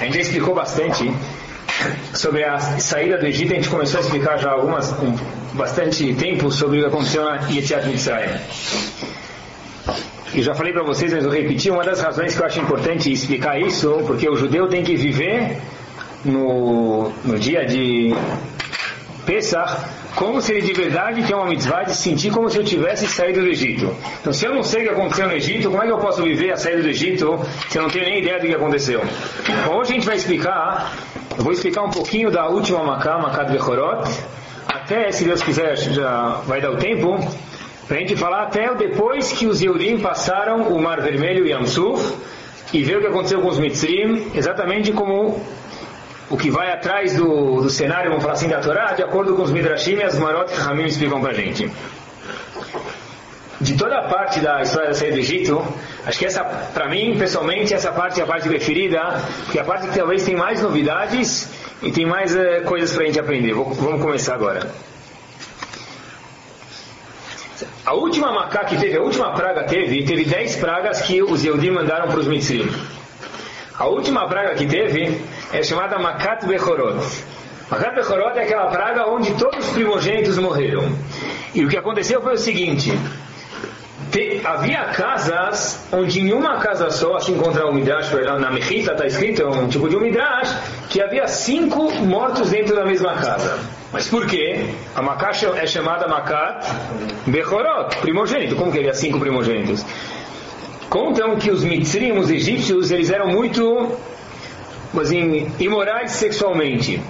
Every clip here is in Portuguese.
A gente já explicou bastante sobre a saída do Egito. A gente começou a explicar já algumas, um, bastante tempo sobre o que aconteceu na Yetziat Mitzrayim. E já falei para vocês, mas vou repetir, uma das razões que eu acho importante explicar isso, porque o judeu tem que viver no, no dia de Pesach como se ele de verdade tem uma mitzvah de sentir como se eu tivesse saído do Egito. Então, se eu não sei o que aconteceu no Egito, como é que eu posso viver a saída do Egito se eu não tenho nem ideia do que aconteceu? Bom, hoje a gente vai explicar, eu vou explicar um pouquinho da última Maká, Maká de Bechorot, até, se Deus quiser, já vai dar o tempo, para a gente falar até depois que os Yehudim passaram o Mar Vermelho e Yamsuf, e ver o que aconteceu com os Mitzrim, exatamente como o que vai atrás do, do cenário, vamos falar assim, da Torá, de acordo com os Midrashim e as Marot que Ramim explicam a gente. De toda a parte da história da saída do Egito, acho que essa, para mim, pessoalmente, essa parte é a parte preferida, porque é a parte que talvez tem mais novidades e tem mais uh, coisas para a gente aprender. Vou, vamos começar agora. A última macá que teve, a última praga teve, teve 10 pragas que os Yehudim mandaram para os Mitzrim. A última praga que teve é chamada Makat Bechorot. Makat Bechorot é aquela praga onde todos os primogênitos morreram. E o que aconteceu foi o seguinte: te, havia casas onde em uma casa só, assim contra o Midrash, na Mechita está escrito, é um tipo de um Midrash, que havia cinco mortos dentro da mesma casa. Mas por quê? A Makat é chamada Makat Bechorot, primogênito. Como que havia cinco primogênitos? Contam que os mitzrim, os egípcios, eles eram muito assim, imorais sexualmente.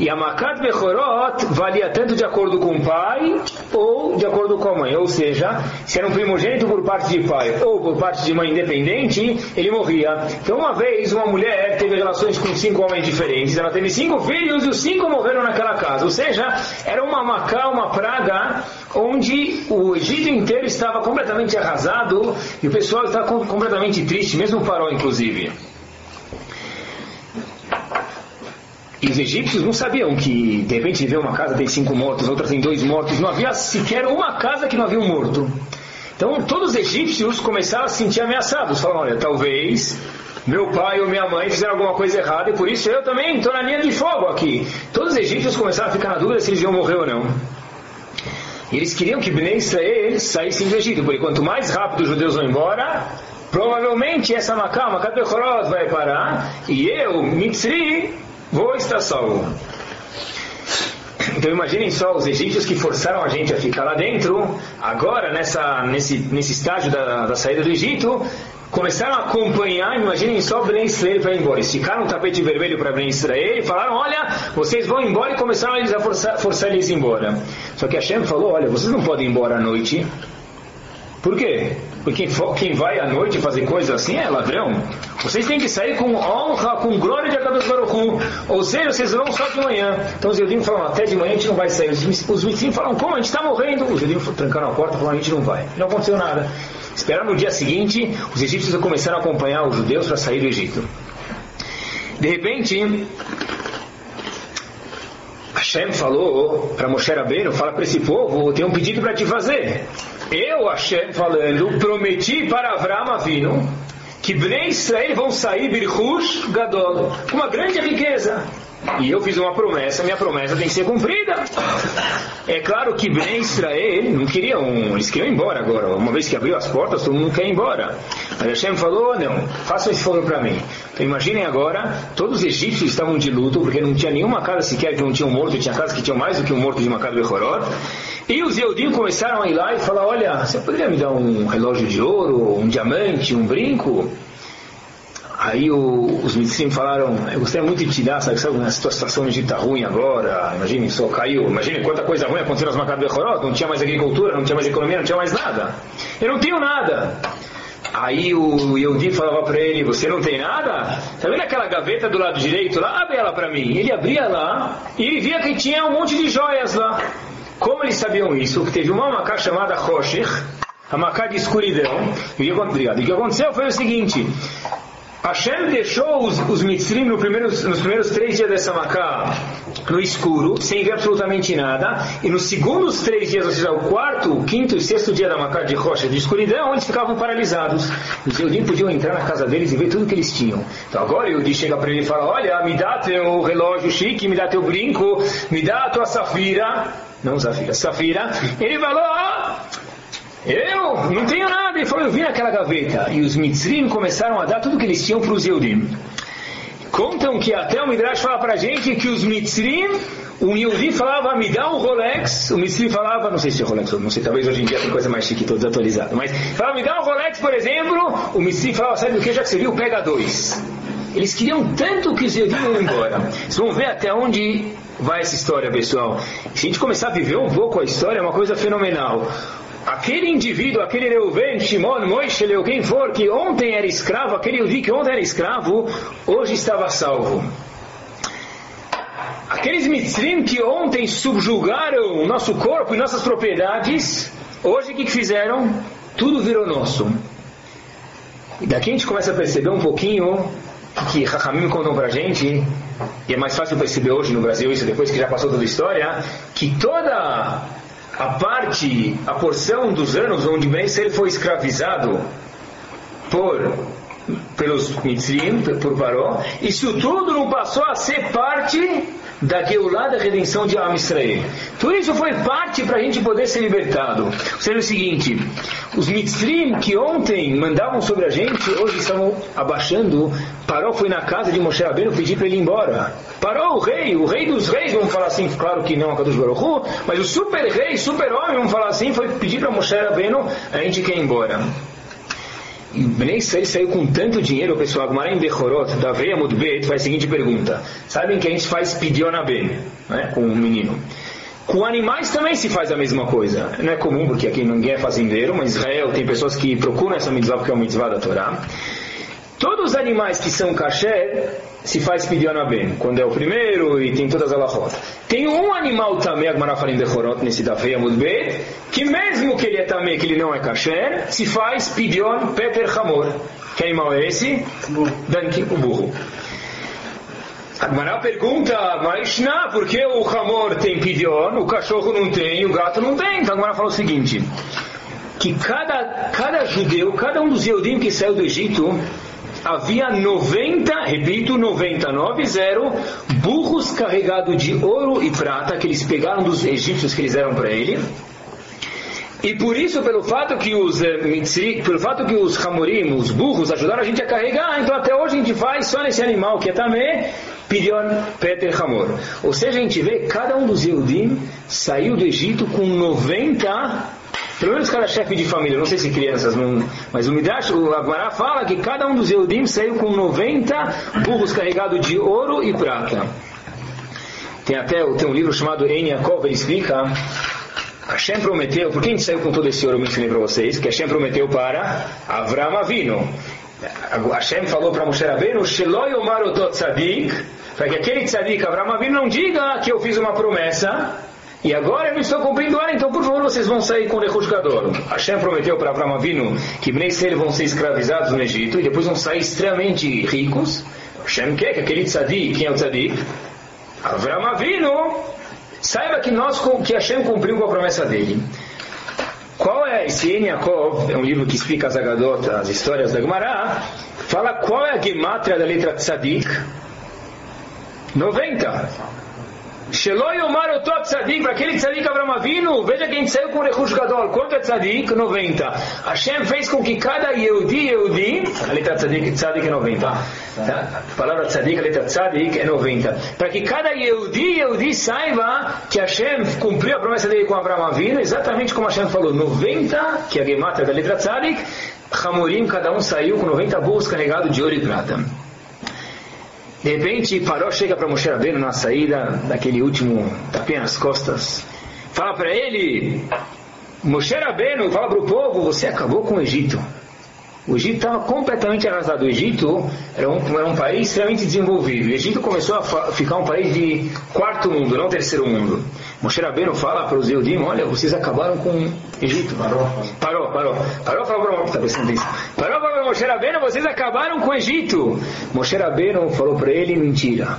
E a Makat Bechorot valia tanto de acordo com o pai ou de acordo com a mãe. Ou seja, se era um primogênito por parte de pai ou por parte de mãe independente, ele morria. Então, uma vez, uma mulher teve relações com cinco homens diferentes. Ela teve cinco filhos e os cinco morreram naquela casa. Ou seja, era uma macá, uma praga, onde o Egito inteiro estava completamente arrasado e o pessoal estava completamente triste, mesmo o farol, inclusive. E os egípcios não sabiam que, de repente, vê uma casa tem cinco mortos, outra tem dois mortos. Não havia sequer uma casa que não havia um morto. Então, todos os egípcios começaram a se sentir ameaçados. Falaram, olha, talvez meu pai ou minha mãe fizeram alguma coisa errada e por isso eu também estou na linha de fogo aqui. Todos os egípcios começaram a ficar na dúvida se eles iam morrer ou não. E eles queriam que Bnei Israel saíssem do Egito, porque quanto mais rápido os judeus vão embora, provavelmente essa Macá, Macá Bechorot vai parar, e eu, Mitzri, vou estar salvo. Então imaginem só os egípcios que forçaram a gente a ficar lá dentro, agora nessa, nesse, nesse estágio da, da saída do Egito, começaram a acompanhar, imaginem só Ben Israel para ir embora. Esticaram um tapete vermelho para Ben Israel e falaram: Olha, vocês vão embora e começaram eles a forçar, forçar eles embora. Só que Hashem falou: Olha, vocês não podem ir embora à noite. Por quê? Porque quem, quem vai à noite fazer coisas assim é ladrão. Vocês têm que sair com honra, com glória de Akadosh Baruch Ou seja, vocês vão só de manhã. Então os Eudim falam, até de manhã a gente não vai sair. Os, Mitzim falam, como? A gente está morrendo. Os Eudim trancaram a porta e falaram, a gente não vai. Não aconteceu nada. Esperaram no dia seguinte, os egípcios começaram a acompanhar os judeus para sair do Egito. De repente, Hashem falou para Moshe Rabbeinu, fala para esse povo, eu tenho um pedido para te fazer. Eu, Hashem, falando, prometi para Avram Avinu que Bnei Israel vão sair Birhush Gadol, com uma grande riqueza. E eu fiz uma promessa, minha promessa tem que ser cumprida. É claro que Bnei Israel não queriam, eles queriam ir embora agora. Uma vez que abriu as portas, todo mundo quer ir embora. Mas Hashem falou, não, façam esse favor para mim. Então imaginem agora, todos os egípcios estavam de luto, porque não tinha nenhuma casa sequer que não tinha um morto, tinha casas que tinham mais do que um morto de uma casa de Bechorot. E os Eudim começaram a ir lá e falar, olha, você poderia me dar um relógio de ouro, um diamante, um brinco? Aí o, os medicinos falaram, eu gostaria muito de te dar, sabe, sabe a situação no Egito está ruim agora, imagine só, caiu, imagine quanta coisa ruim aconteceu nas Macabas Bechorot, não tinha mais agricultura, não tinha mais economia, não tinha mais nada. Eu não tenho nada. Aí o Yehudi falava para ele, você não tem nada? Tá vendo aquela gaveta do lado direito lá? Abre ela para mim. Ele abria lá e ele via que tinha um monte de joias lá. Como eles sabiam isso? Que teve uma macá chamada Roshech, a macá de escuridão. E o que aconteceu foi o seguinte, Hashem deixou os, os mitzrim no nos primeiros três dias dessa macá no escuro, sem ver absolutamente nada, e nos segundos três dias, ou seja, o quarto, o quinto e sexto dia da macá de rocha de escuridão, eles ficavam paralisados. Os Eudim podiam entrar na casa deles e ver tudo que eles tinham. Então agora o Eudi chega para ele e fala: Olha, me dá teu relógio chique, me dá teu brinco, me dá tua safira. Não safira, safira. Ele falou: oh, eu não tenho nada. Ele falou, eu vi naquela gaveta. E os Mitzrim começaram a dar tudo que eles tinham para os Yehudim. Contam que até o Midrash fala para a gente que os Mitzrim, o Yehudi falava, me dá um Rolex, o Mitzrim falava, não sei se é Rolex, não sei, talvez hoje em dia tem coisa mais chique, todo desatualizado, mas falava, me dá um Rolex, por exemplo, o Mitzrim falava, sabe o que, já que você viu, pega dois. Eles queriam tanto que os Yehudim iam embora. Vocês vão ver até onde vai essa história, pessoal. Se a gente começar a viver um pouco a história, é uma coisa fenomenal aquele indivíduo, aquele Reuven, Shimon, Moishe, quem for, que ontem era escravo, aquele Yudi que ontem era escravo, hoje estava salvo. Aqueles mitzrim que ontem subjugaram o nosso corpo e nossas propriedades, hoje o que fizeram? Tudo virou nosso. E daqui a gente começa a perceber um pouquinho que Rahamim contam pra gente, e é mais fácil perceber hoje no Brasil isso depois que já passou toda a história, que toda a parte, a porção dos anos onde Ben ele foi escravizado por pelos Mitzrim, por Paró, isso tudo não passou a ser parte da Geulah, da redenção de Am Israel. Tudo isso foi parte para a gente poder ser libertado. Seja, o seguinte, os mitzrim que ontem mandavam sobre a gente, hoje estão abaixando. Paró foi na casa de Moshe Rabbeinu pedir para ele ir embora. Paró, o rei, o rei dos reis, vamos falar assim, claro que não a Kadosh Baruch mas o super rei, super homem, vamos falar assim, foi pedir para Moshe Rabbeinu, a gente quer ir embora. Bnei Israel saiu com tanto dinheiro, pessoal, Agmará em Bechorot, da Veia Mudbet, faz a seguinte pergunta. Sabem que a gente faz pidiona bem, né, com o um menino. Com animais também se faz a mesma coisa. Não é comum, porque aqui ninguém é fazendeiro, mas Israel tem pessoas que procuram essa mitzvah porque é uma mitzvah da Torá. Todos os animais que são kasher, se faz pidiona bem, quando é o primeiro e tem todas as alahot. Tem um animal também, Agmará fala em Bechorot, nesse da Veia Mudbet, que mesmo que ele é também, que ele não é kasher, se faz pidion Peter Hamor. Que animal é esse? Danki, o burro. Agmará pergunta, mas não, por que o Hamor tem pidion, o cachorro não tem, o gato não tem? Então Agmará fala o seguinte, que cada, cada judeu, cada um dos Yehudim que saiu do Egito, havia 90, repito, 99, burros carregados de ouro e prata que eles pegaram dos egípcios que eles deram para ele. E por isso, pelo fato que os eh, pelo fato que os Hamorim, os burros, ajudaram a gente a carregar, então até hoje a gente faz só nesse animal que é também Pidion Peter Hamor. Ou seja, a gente vê cada um dos Yehudim saiu do Egito com 90 pelo menos cada chefe de família, não sei se crianças, não, mas o Midrash, o Agmará fala que cada um dos Eudim saiu com 90 burros carregados de ouro e prata. Tem até tem um livro chamado En Yaakov, ele explica Hashem prometeu, por que a gente saiu com todo esse ouro, eu mencionei para vocês, que Hashem prometeu para Avram Avino. Hashem falou para Moshe Rabbeinu, Sheloi Omar Otot Tzadik, para que aquele Tzadik, Avram Avino, não diga que eu fiz uma promessa e agora eu estou cumprindo ela, então por favor vocês vão sair com o Rechusgador. Hashem prometeu para Avram Avinu que Bnei vão ser escravizados no Egito e depois vão sair extremamente ricos. Hashem quer que aquele tzadik, quem é o tzadik? Avram Avinu, saiba que, nós, que Hashem cumpriu com a promessa dele. Qual é esse Yaakov? É um livro que explica as Agadot, as histórias da Gemara. Fala qual é a gematria da letra tzadik? 90. Sheloi Omar Otot Tzadik, aquele Tzadik Avram Avinu, veja quem saiu com o Rechush Gadol. Quanto é Tzadik? 90. Hashem fez com que cada Yehudi, Yehudi, a letra Tzadik, Tzadik é 90. Tá? A palavra Tzadik, a letra Tzadik é 90. Para que cada Yehudi, Yehudi saiba que Hashem cumpriu a promessa dele com Avram Avinu, exatamente como Hashem falou, 90, que é a gemata da letra Tzadik, Hamorim, cada um saiu com 90 burros carregados de ouro e prata. De repente, Paró chega para Moshe Rabbeinu na saída daquele último tapinha nas costas. Fala para ele, Moshe Rabbeinu, fala para o povo, você acabou com o Egito. O Egito estava completamente arrasado. O Egito era um, era um país extremamente desenvolvido. O Egito começou a ficar um país de quarto mundo, não terceiro mundo. Moshe Rabbeinu fala para os Eudim, olha, vocês acabaram com o Egito. Parou, parou. Parou, parou, para tá Parou, falou para Moshe Rabbeinu, vocês acabaram com o Egito. Moshe Rabbeinu falou para ele, mentira.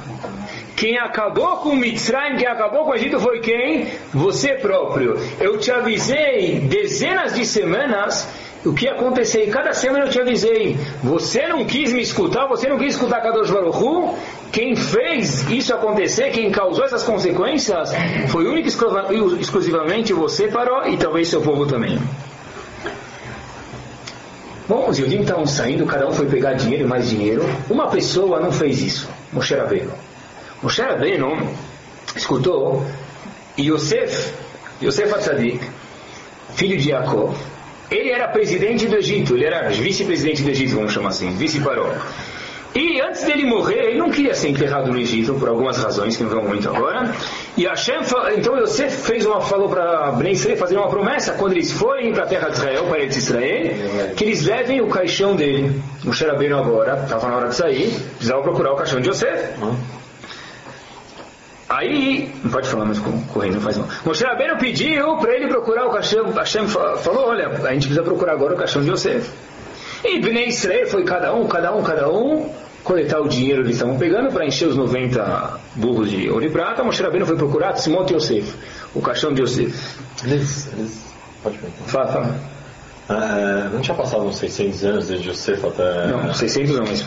Quem acabou com Mitzrayim, quem acabou com o Egito foi quem? Você próprio. Eu te avisei dezenas de semanas o que ia acontecer. E cada semana eu te avisei. Você não quis me escutar, você não quis escutar Kadosh Baruch Hu. Quem fez isso acontecer, quem causou essas consequências, foi único e exclusivamente você, Paró, e talvez seu povo também. Bom, os Yodim estavam saindo, cada um foi pegar dinheiro e mais dinheiro. Uma pessoa não fez isso, Moshe Rabbeinu. Moshe Rabbeinu escutou Yosef, Yosef Atzadik, filho de Jacob, ele era presidente do Egito, ele era vice-presidente do Egito, vamos chamar assim, vice-paró. E antes dele morrer, ele não queria ser enterrado no Egito, por algumas razões que não vão muito agora. E Hashem, então Yosef fez uma, falou para Ben Israel fazer uma promessa, quando eles forem para a terra de Israel, para eles Israel, que eles levem o caixão dele. O Xerabeiro agora, estava na hora de sair, precisava procurar o caixão de Yosef. Aí, não pode falar mais correndo, não faz mal. Moshe Rabbeinu pediu para ele procurar o caixão. Hashem falou: olha, a gente precisa procurar agora o caixão de Yosef. E Bnei Israel foi cada um, cada um, cada um coletar o dinheiro que eles estavam pegando para encher os 90 burros de ouro e prata. Moshe Rabbeinu foi procurar de Yosef, o caixão de Yosef. Eles, eles... Pode perguntar. Fala, fala. Ah, não tinha passado uns 600 anos desde José até. Não, 600 não, mas,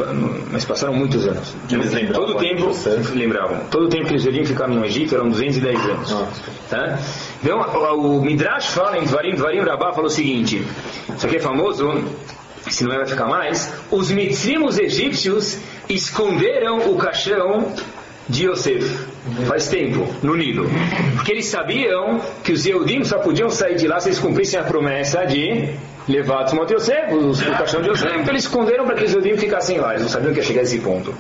mas passaram muitos anos. Eles lembravam Todo tempo, lembravam. Todo tempo que eles iriam ficar no Egito eram 210 anos. Ah. Tá? Então, o, o Midrash fala em Dvarim, Dvarim Rabá fala o seguinte: isso aqui é famoso, se não vai ficar mais. Os mitrimos egípcios esconderam o caixão de Yosef, faz tempo, no Nilo. Porque eles sabiam que os Eudim só podiam sair de lá se eles cumprissem a promessa de levar Timóteo Yosef, o caixão de Yosef, então eles esconderam para que os Eudim ficassem lá, eles não sabiam que ia chegar a esse ponto.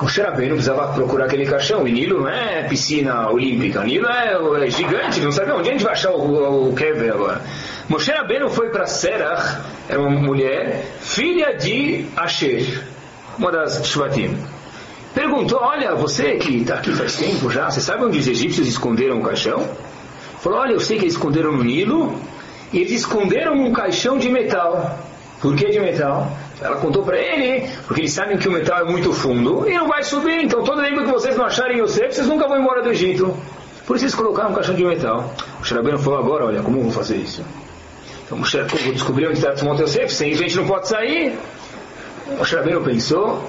O Xerabeno precisava procurar aquele caixão, e Nilo não é piscina olímpica, Nilo é, é gigante, não sabe onde a gente vai achar o, o, agora. Moshe Rabbeinu foi para Serach, era uma mulher, filha de Asher, uma das Shvatim. Perguntou, olha, você que está aqui faz tempo já, você sabe onde os egípcios esconderam o caixão? Falou, olha, eu sei que eles esconderam no Nilo, e eles esconderam um caixão de metal. Por que de metal? Ela contou para ele, porque eles sabem que o metal é muito fundo e não vai subir, então todo tempo que vocês não acharem Yosef, vocês nunca vão embora do Egito. Por isso eles colocaram um caixão de metal. O Shirabeiro falou agora, olha, como vou fazer isso? Então o vou descobrir onde está o Yosef, sem gente não pode sair. O Shirabeiro pensou,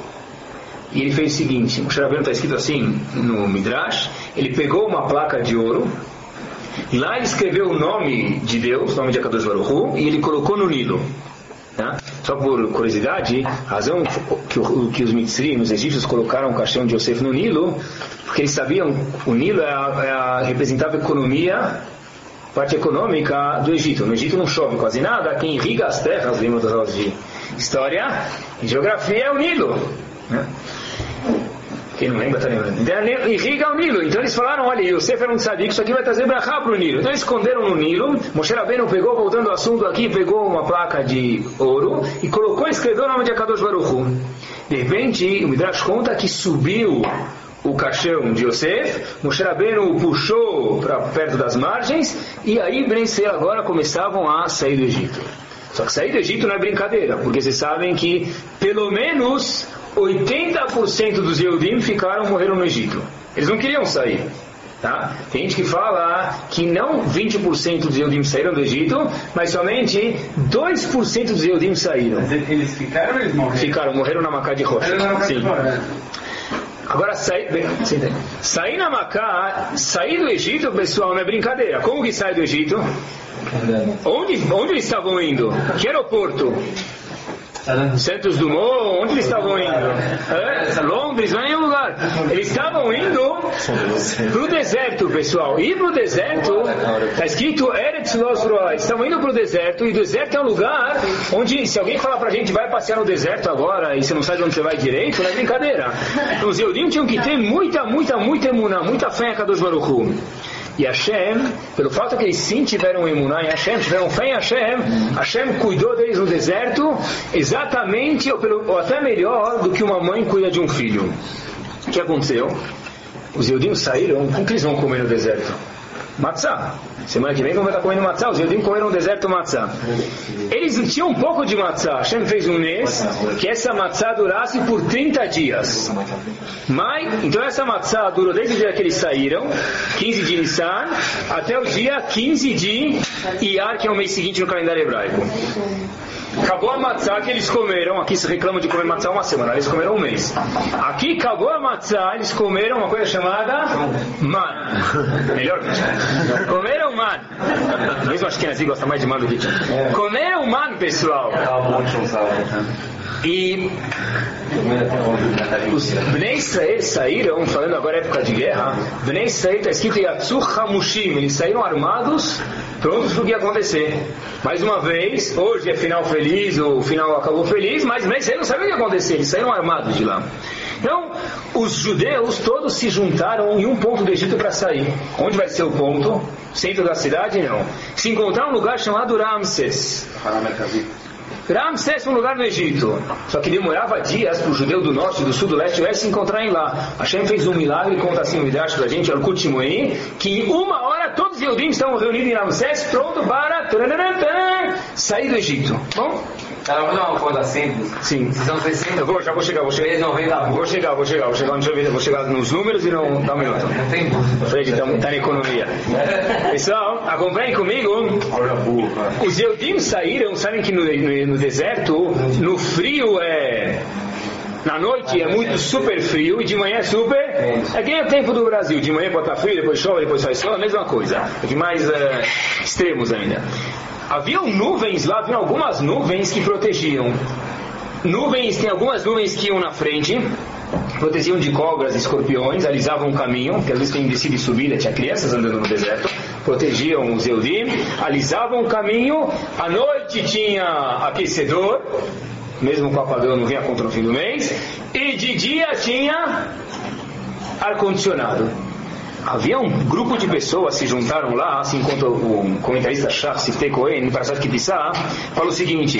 e ele fez o seguinte, o Shirabeiro está escrito assim no Midrash, ele pegou uma placa de ouro, lá ele escreveu o nome de Deus, o nome de Akadosh Baruch Hu, e ele colocou no Nilo. Tá? Só por curiosidade, a razão que, que os mitzrim, os egípcios, colocaram o caixão de Yosef no Nilo, porque eles sabiam o Nilo é a, é a representava a economia, parte econômica do Egito. No Egito não chove quase nada, quem irriga as terras, lembra das aulas de história e geografia é o Nilo. Né? Quem não lembra, está lembrando. Irriga o Nilo. Então eles falaram, olha, Yosef era um que isso aqui vai trazer brachá para o Nilo. Então eles esconderam no Nilo. Moshe Rabbeinu pegou, voltando ao assunto aqui, pegou uma placa de ouro e colocou escreveu o nome de Akadosh Baruch Hu. De repente, o Midrash conta que subiu o caixão de Yosef, Moshe Rabbeinu puxou para perto das margens e aí Ben agora começavam a sair do Egito. Só que sair do Egito não é brincadeira, porque vocês sabem que pelo menos 80% dos Yehudim ficaram, morreram no Egito. Eles não queriam sair. Tá? Tem gente que fala que não 20% dos Yehudim saíram do Egito, mas somente 2% dos Yehudim saíram. Mas eles ficaram ou eles morreram? Ficaram, morreram na Macá de Rocha. Sim. Agora, sair, sair na Macá, sair do Egito, pessoal, não é brincadeira. Como que sai do Egito? Onde, onde eles estavam indo? Que aeroporto? Santos Dumont, onde eles estavam indo? É, Londres, não é nenhum lugar. Eles estavam indo para o deserto, pessoal. Ir para o deserto, está escrito Eretz Losroa. Estavam indo para o deserto, e o deserto é um lugar onde, se alguém falar para a gente, vai passear no deserto agora, e você não sabe onde você vai direito, não é brincadeira. Então, os Eudim tinham que ter muita, muita, muita emuna, muita fé em Kadosh Baruch Hu. E Hashem, pelo fato que eles sim tiveram emuná em Hashem, tiveram fé em Hashem, Hashem cuidou deles no deserto exatamente, ou, pelo, ou até melhor, do que uma mãe cuida de um filho. O que aconteceu? os Eudim saíram, o que eles vão comer no deserto? Matzah. Semana que vem vamos estar comendo matzah. Os Eudim comeram no deserto matzah. Eles tinham um pouco de matzah. Hashem fez um mês que essa matzah durasse por 30 dias. Mas, então essa matzah durou desde o dia que eles saíram, 15 de Nissan, até o dia 15 de Iyar, que é o mês seguinte no calendário hebraico. Acabou a matzá que eles comeram. Aqui se reclama de comer matzá uma semana, eles comeram um mês. Aqui acabou a matzá, eles comeram uma coisa chamada man. Melhor que Comeram man. Mesmo acho que Nazi gosta mais de man do que Comeram man, pessoal. E os Bnei Israel saíram, falando agora época de guerra, Bnei Israel está escrito Yatsu Hamushim, eles saíram armados, prontos para o que ia acontecer. Mais uma vez, hoje é final feliz, o final acabou feliz, mas Bnei Israel não sabia o que ia acontecer, eles saíram armados de lá. Então, os judeus todos se juntaram em um ponto do Egito para sair. Onde vai ser o ponto? Centro da cidade? Não. Se encontrar um lugar chamado Ramses. Ramsés é um lugar no Egito. Só que demorava dias para o judeu do norte, do sul, do leste, tivesse se encontrarem lá. Hashem fez um milagre, conta assim o Midrash para a gente, Al Kutimoim, que em uma hora todos os Eudim estavam reunidos em Ramsés, pronto para sair do Egito. Bom? Cara, vou dar uma coisa simples. Sim. São 60. Eu vou, já vou chegar, vou chegar. 90 Vou chegar, vou chegar, vou chegar, deixa eu ver, vou chegar nos números e não dá um minuto. Não tem dúvida. Fred, está tá na economia. Pessoal, acompanhem comigo. Os Eudim saíram, sabem que no, no, no deserto, no frio é. Na noite é muito super frio e de manhã é super. É que nem o tempo do Brasil. De manhã pode estar frio, depois chove, depois faz sol, a mesma coisa. É que mais é, extremos ainda. Haviam nuvens lá, havia algumas nuvens que protegiam. Nuvens, tem algumas nuvens que iam na frente, protegiam de cobras escorpiões, alisavam o caminho, porque às vezes tem descida e subida, tinha crianças andando no deserto, protegiam os Eudim, alisavam o caminho, à noite tinha aquecedor, mesmo com apagão não vinha contra o fim do mês, e de dia tinha ar-condicionado. Havia um grupo de pessoas se juntaram lá, assim quanto o comentarista Shach Siftei Cohen, no Parashat Kibissá, falou o seguinte,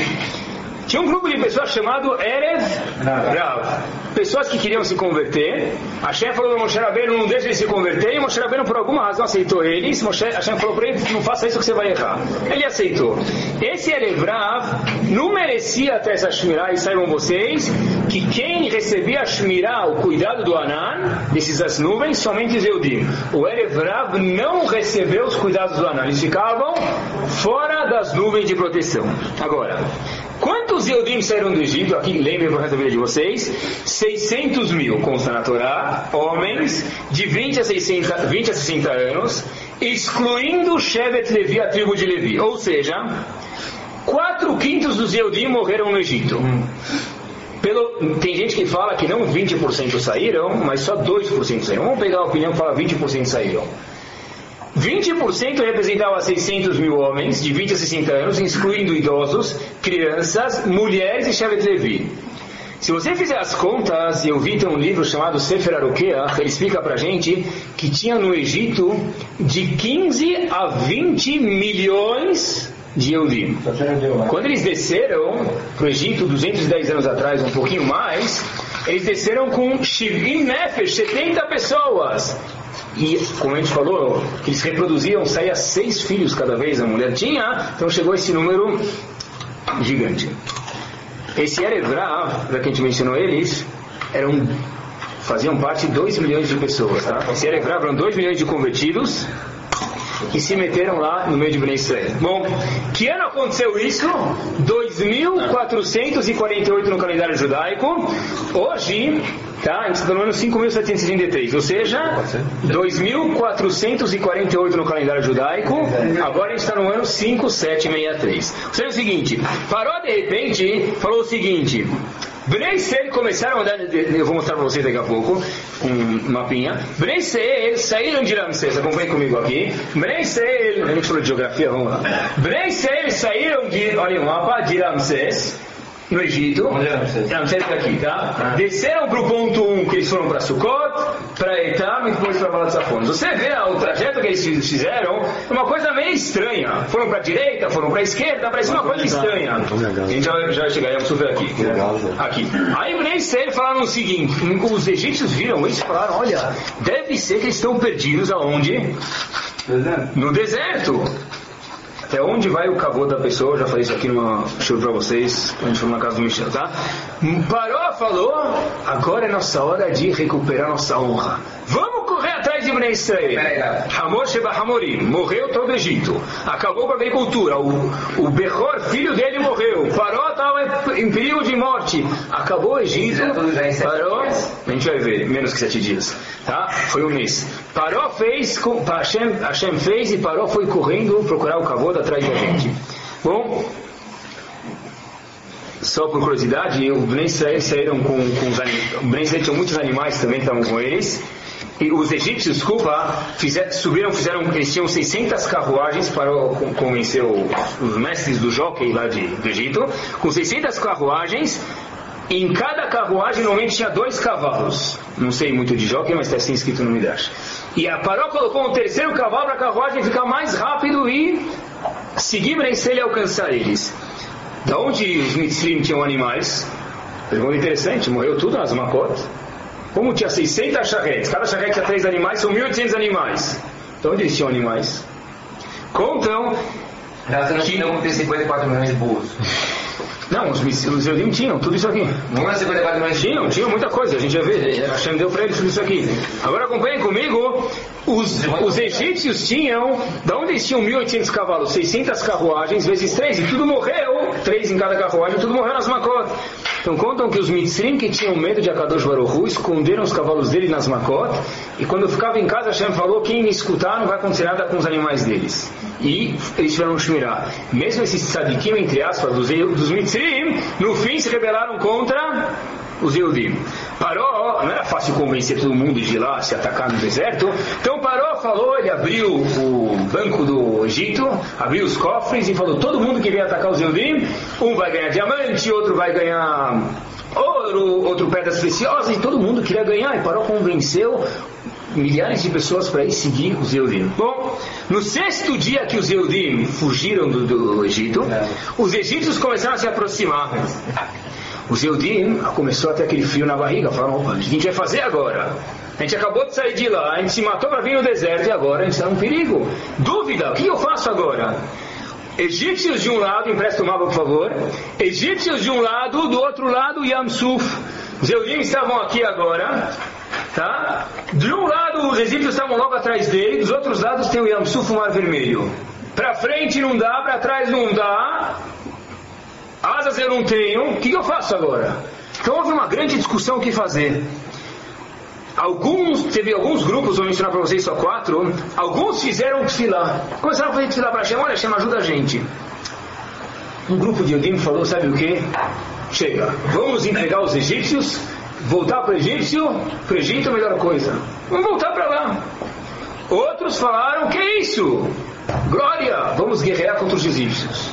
tinha um grupo de pessoas chamado Erev Rav. Pessoas que queriam se converter. Hashem falou para Moshe Rabbeinu, não deixe eles se converter. E Moshe Rabbeinu, por alguma razão, aceitou eles. Moshe, Hashem falou para ele, não faça isso que você vai errar. Ele aceitou. Esse Erev Rav não merecia até essa Shmirah, e saibam vocês, que quem recebia a Shmirah, o cuidado do Anan, desses as nuvens, somente os Eudim. O Erev Rav não recebeu os cuidados do Anan. Eles ficavam fora das nuvens de proteção. Agora, Quantos Eudim saíram do Egito? Aqui lembrem para vida de vocês: 600 mil, consta na Torá, homens de 20 a, 60, 20 a 60 anos, excluindo Shevet Levi, a tribo de Levi. Ou seja, 4 quintos dos Eudim morreram no Egito. Pelo, tem gente que fala que não 20% saíram, mas só 2% saíram. Vamos pegar a opinião que fala 20% saíram. 20% representava 600 mil homens de 20 a 60 anos, excluindo idosos, crianças, mulheres e Shevet Levi. Se você fizer as contas, eu vi tem um livro chamado Sefer Arukea, ele explica pra gente que tinha no Egito de 15 a 20 milhões de Eudim. Quando eles desceram para o Egito 210 anos atrás, um pouquinho mais, eles desceram com Shivim Nefesh, 70 pessoas. E, como a gente falou, que eles reproduziam, saía seis filhos cada vez a mulher tinha, então chegou esse número gigante. Esse Erevrav, já que a gente mencionou eles, eram, faziam parte de 2 milhões de pessoas. Tá? Esse Erevrav eram 2 milhões de convertidos que se meteram lá no meio de Bnei Israel. Bom, que ano aconteceu isso? 2448 no calendário judaico. Hoje, tá? A gente está no ano 5733, ou seja, 2448 no calendário judaico. Agora a gente está no ano 5763. Ou seja, é o seguinte, parou de repente, falou o seguinte. Bnei começaram a andar, eu vou mostrar para vocês daqui a pouco, um mapinha. Bnei saíram de Ramsés, acompanhem comigo aqui. Bnei a gente falou de geografia, vamos lá. Bnei saíram de, olha o mapa, de Ramsés. no Egito. Onde era vocês? Não, vocês aqui, tá? Ah. Desceram para o ponto 1 que eles foram para Sukkot, para Etam e depois para Balat Safon. Você vê o trajeto que eles fizeram, é uma coisa meio estranha. Foram para a direita, foram para a esquerda, parece uma coisa estranha. A gente já já chegar, vamos ver aqui. Gaza. Aqui. Aí Bnei Israel falaram o seguinte, os egípcios viram isso e falaram, olha, deve ser que eles estão perdidos aonde? No deserto. Até onde vai o cavô da pessoa? Eu já falei isso aqui numa show pra vocês, quando a gente foi na casa do Michel, tá? Parou, falou, agora é nossa hora de recuperar nossa honra. Vamos correr atrás de Bnei Israel. Hamor Sheba Hamorim, morreu todo o Egito. Acabou com a agricultura. O, o Behor, filho dele, morreu. Paró estava em perigo de morte. Acabou o Egito. É Paró, dias. a gente vai ver, menos que sete dias. Tá? Foi um mês. Paró fez, Hashem, Hashem fez e Paró foi correndo procurar o cavô atrás da gente. Bom, só por curiosidade, o Bnei Israel saíram com, com os animais. O Bnei Israel tinha muitos animais também estavam com eles. E os egípcios, desculpa, fizer, subiram, fizeram, eles tinham 600 carruagens para convencer os mestres do jockey lá de, do Egito. Com 600 carruagens, em cada carruagem normalmente tinha dois cavalos. Não sei muito de jockey, mas está assim escrito no Midrash. E a Paró colocou um terceiro cavalo para a carruagem ficar mais rápido e seguir Bnei Israel e alcançar eles. Da onde os Mitzrim tinham animais? Pergunta interessante, morreu tudo nas Makot. Como tinha 600 charretes, cada charrete tinha três animais, são 1.800 animais. Então onde eles tinham animais? Contam, Já você não Que- tinha como ter 54 milhões de burros. não, os, os Eudim tinham tudo isso aqui. Não é 54 milhões Tinham, tinham muita coisa, a gente vai ver. A Hashem deu para eles tudo isso aqui. Agora acompanhem comigo. Os, os egípcios tinham, da onde eles tinham 1.800 cavalos, 600 carruagens, vezes 3, e tudo morreu. Três em cada carruagem, tudo morreu nas Makot. Então contam que os Mitzrim que tinham medo de Akadosh Baruch Hu, esconderam os cavalos dele nas Makot, e quando ficava em casa, Hashem falou, quem me escutar não vai acontecer nada com os animais deles. E eles tiveram um Shmirah. Mesmo esses tzadikim, entre aspas, dos, dos Mitzrim, no fim se rebelaram contra os Yehudim. Paró, não era fácil convencer todo mundo de ir lá se atacar no deserto. Então Paró falou, ele abriu o banco do Egito, abriu os cofres e falou: todo mundo que vier atacar os Yehudim, um vai ganhar diamante, outro vai ganhar ouro, outro pedras preciosas, e todo mundo queria ganhar. E Paró convenceu milhares de pessoas para ir seguir os Eudim. Bom, no sexto dia que os Eudim fugiram do, do Egito, os egípcios começaram a se aproximar. Os Eudim começou a ter aquele frio na barriga, falaram, opa, o que a gente vai fazer agora? A gente acabou de sair de lá, a gente se matou para vir no deserto e agora a gente está num perigo. Dúvida, o que eu faço agora? Egípcios de um lado, empresta o mapa por favor. Egípcios de um lado, do outro lado Yamsuf. Os Eudim estavam aqui agora, tá? De um lado os egípcios estavam logo atrás dele, dos outros lados tem o Yamsuf, o Mar Vermelho. Para frente não dá, para trás não dá. Asas eu não tenho. O que, que eu faço agora? Então houve uma grande discussão o que fazer. Alguns, teve alguns grupos, vou mencionar para vocês só quatro. Alguns fizeram desfilar. Começaram a fazer desfilar para Hashem. Olha, Hashem, ajuda a gente. Um grupo de Yodim falou: sabe o que? Chega, vamos entregar os egípcios, voltar para o egípcio, para o Egito é a melhor coisa. Vamos voltar para lá. Outros falaram: que isso? Glória, vamos guerrear contra os egípcios.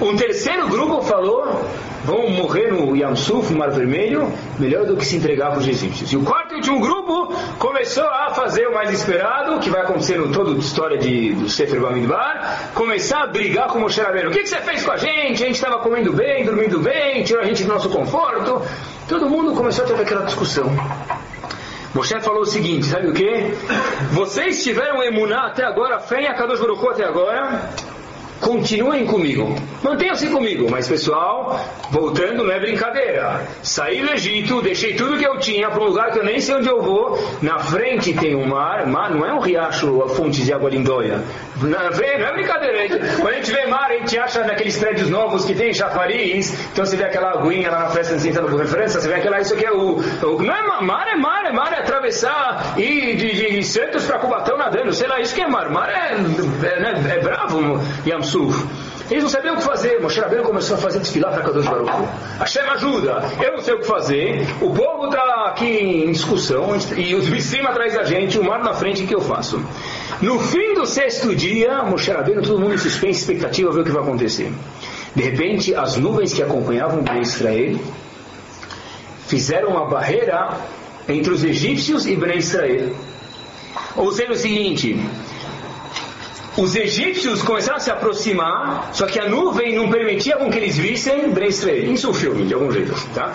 Um terceiro grupo falou: vão morrer no Yamsuf, no Mar Vermelho, melhor do que se entregar para os egípcios. E o quarto e último grupo começou a fazer o mais esperado, que vai acontecer em toda a história de, do Sefer Bamidbar, começar a brigar com Moshe Rabbeinu. O que, que você fez com a gente? A gente estava comendo bem, dormindo bem, tirou a gente do nosso conforto. Todo mundo começou a ter aquela discussão. Moshe falou o seguinte, sabe o que? Vocês tiveram emuná até agora, fé em Akadosh Baruch até agora, continuem comigo. Mantenham-se comigo, mas pessoal, voltando não é brincadeira. Saí do Egito, deixei tudo que eu tinha para um lugar que eu nem sei onde eu vou. Na frente tem um mar, mar não é um riacho, a fonte de água lindóia. Na não é brincadeira. Quando a gente vê mar, a gente acha naqueles prédios novos que tem chafariz, então você vê aquela aguinha lá na festa de referência, você vê aquela, isso aqui é o, o- não é ma- mar, é mar, é mar, é atravessar e de, de, de Santos para Cubatão nadando, sei lá, isso que é mar. Mar é, é, né, é bravo, Yamsuf. Eles não sabiam o que fazer. Moshe Rabbeinu começou a fazer desfilar para Kadosh Baruch. Hashem ajuda. Eu não sei o que fazer. O povo está aqui em discussão e os bicima atrás da gente, o mar na frente, o que eu faço? No fim do sexto dia, Moshe Rabbeinu, todo mundo em suspense, expectativa, ver o que vai acontecer. De repente, as nuvens que acompanhavam o Israel fizeram uma barreira entre os egípcios e Bnei Israel. Ou seja, o seguinte, os egípcios começaram a se aproximar, só que a nuvem não permitia com que eles vissem Israel. Isso é um filme, de algum jeito. Tá?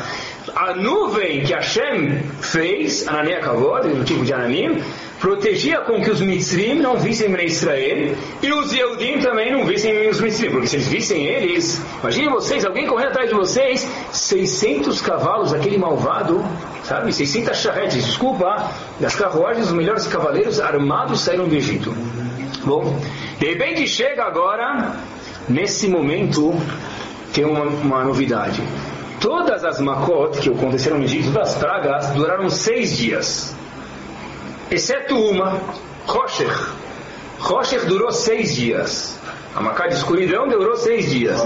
A nuvem que Hashem fez, Anania Kavod, no tipo de Ananim, protegia com que os Mitzrim não vissem Bnei Israel e os Yehudim também não vissem os Mitzrim, porque se eles vissem eles, imaginem vocês, alguém correndo atrás de vocês, 600 cavalos, aquele malvado, sabe, 600 charretes, desculpa, das carruagens, os melhores cavaleiros armados saíram do Egito. Bom, de repente chega agora, nesse momento, tem uma, uma novidade. Todas as Makot que aconteceram no Egito, todas as pragas, duraram seis dias. Exceto uma, Rocher. Rocher durou seis dias. A Macá de escuridão durou seis dias.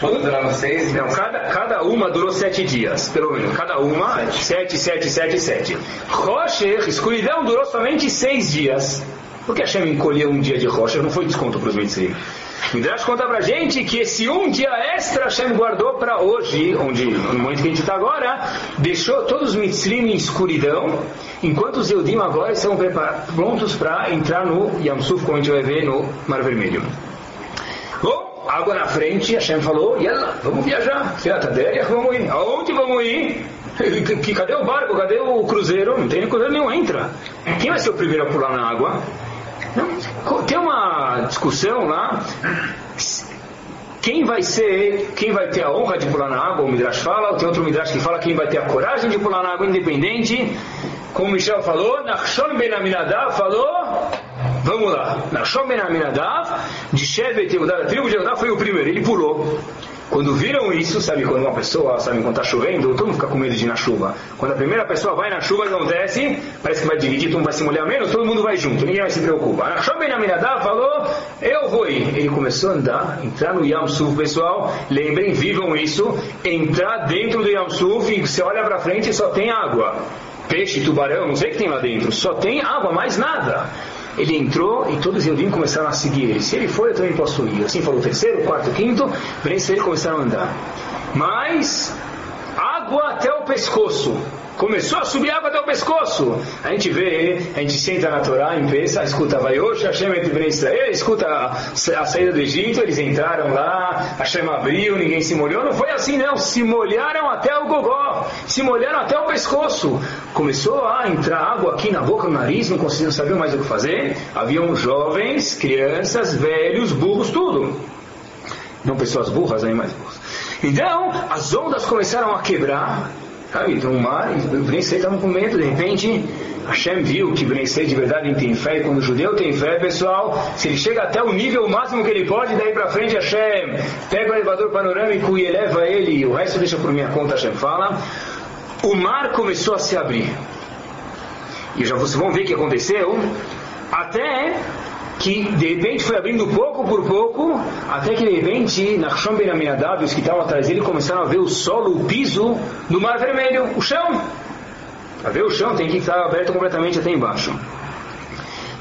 Duraram seis? Não, cada, cada uma durou sete dias, pelo menos. Cada uma, sete, sete, sete, sete. Rocher, escuridão, durou somente seis dias. Por que Hashem encolheu um dia de Rocher? Não foi desconto para os Mitzrim. Midrash conta pra gente que esse um dia extra Hashem guardou para hoje, onde, no momento que a gente está agora, deixou todos os Mitzrim em escuridão, enquanto os Eudim agora estão prontos para entrar no Yamsuf, como a gente vai ver no Mar Vermelho. Bom, água na frente, Hashem falou, Yalla, vamos viajar, vamos ir. Aonde vamos ir? Cadê o barco? Cadê o cruzeiro? Não tem cruzeiro nenhum, entra. Quem vai ser o primeiro a pular na água? Tem uma discussão lá. Quem vai ser, quem vai ter a honra de pular na água? O Midrash fala. Tem outro Midrash que fala quem vai ter a coragem de pular na água independente. Como Michel falou, Nachshon Ben Aminadav falou. Vamos lá. Nachshon Ben Aminadav, de Shevet Yehudah, a tribo de Yehudah foi o primeiro. Ele pulou. Quando viram isso, sabe quando uma pessoa, sabe quando está chovendo, todo mundo fica com medo de ir na chuva. Quando a primeira pessoa vai na chuva, desce, parece que vai dividir, todo mundo vai se molhar menos, todo mundo vai junto, ninguém vai se preocupar. A Shobem Aminadá falou, eu vou ir. Ele começou a andar, entrar no Yam Suf, pessoal, lembrem, vivam isso, entrar dentro do Yam Suf e você olha para frente e só tem água. Peixe, tubarão, não sei o que tem lá dentro, só tem água, mais nada. Ele entrou e todos os Eudim começaram a seguir ele. Se ele for, eu também posso ir. Assim falou o terceiro, quarto, quinto. Bem, eles começaram a andar. Mas, água até o pescoço. Começou a subir água até o pescoço. A gente vê, a gente senta na Torá, em Pesa, escuta Vaiosh, Hashem et Bnei Israel, escuta a saída do Egito, eles entraram lá, Hashem abriu, ninguém se molhou. Não foi assim não, se molharam até o gogó, se molharam até o pescoço. Começou a entrar água aqui na boca, no nariz, não conseguiam saber mais o que fazer. Haviam jovens, crianças, velhos, burros, tudo. Não pessoas burras, animais burros. Então, as ondas começaram a quebrar, Sabe? Então o mar, o Bnei estavam com medo, de repente Hashem viu que Bnei de verdade tem fé, e quando o judeu tem fé, pessoal, se ele chega até o nível máximo que ele pode, daí para frente Hashem pega o elevador panorâmico e eleva ele, o resto deixa por minha conta, Hashem fala. O mar começou a se abrir. E já vocês vão ver o que aconteceu. Até que de repente foi abrindo pouco por pouco, até que de repente, Nachshon Ben Aminadab, os que estavam atrás dele, começaram a ver o solo, o piso do Mar Vermelho, o chão. Para ver o chão tem que estar aberto completamente até embaixo.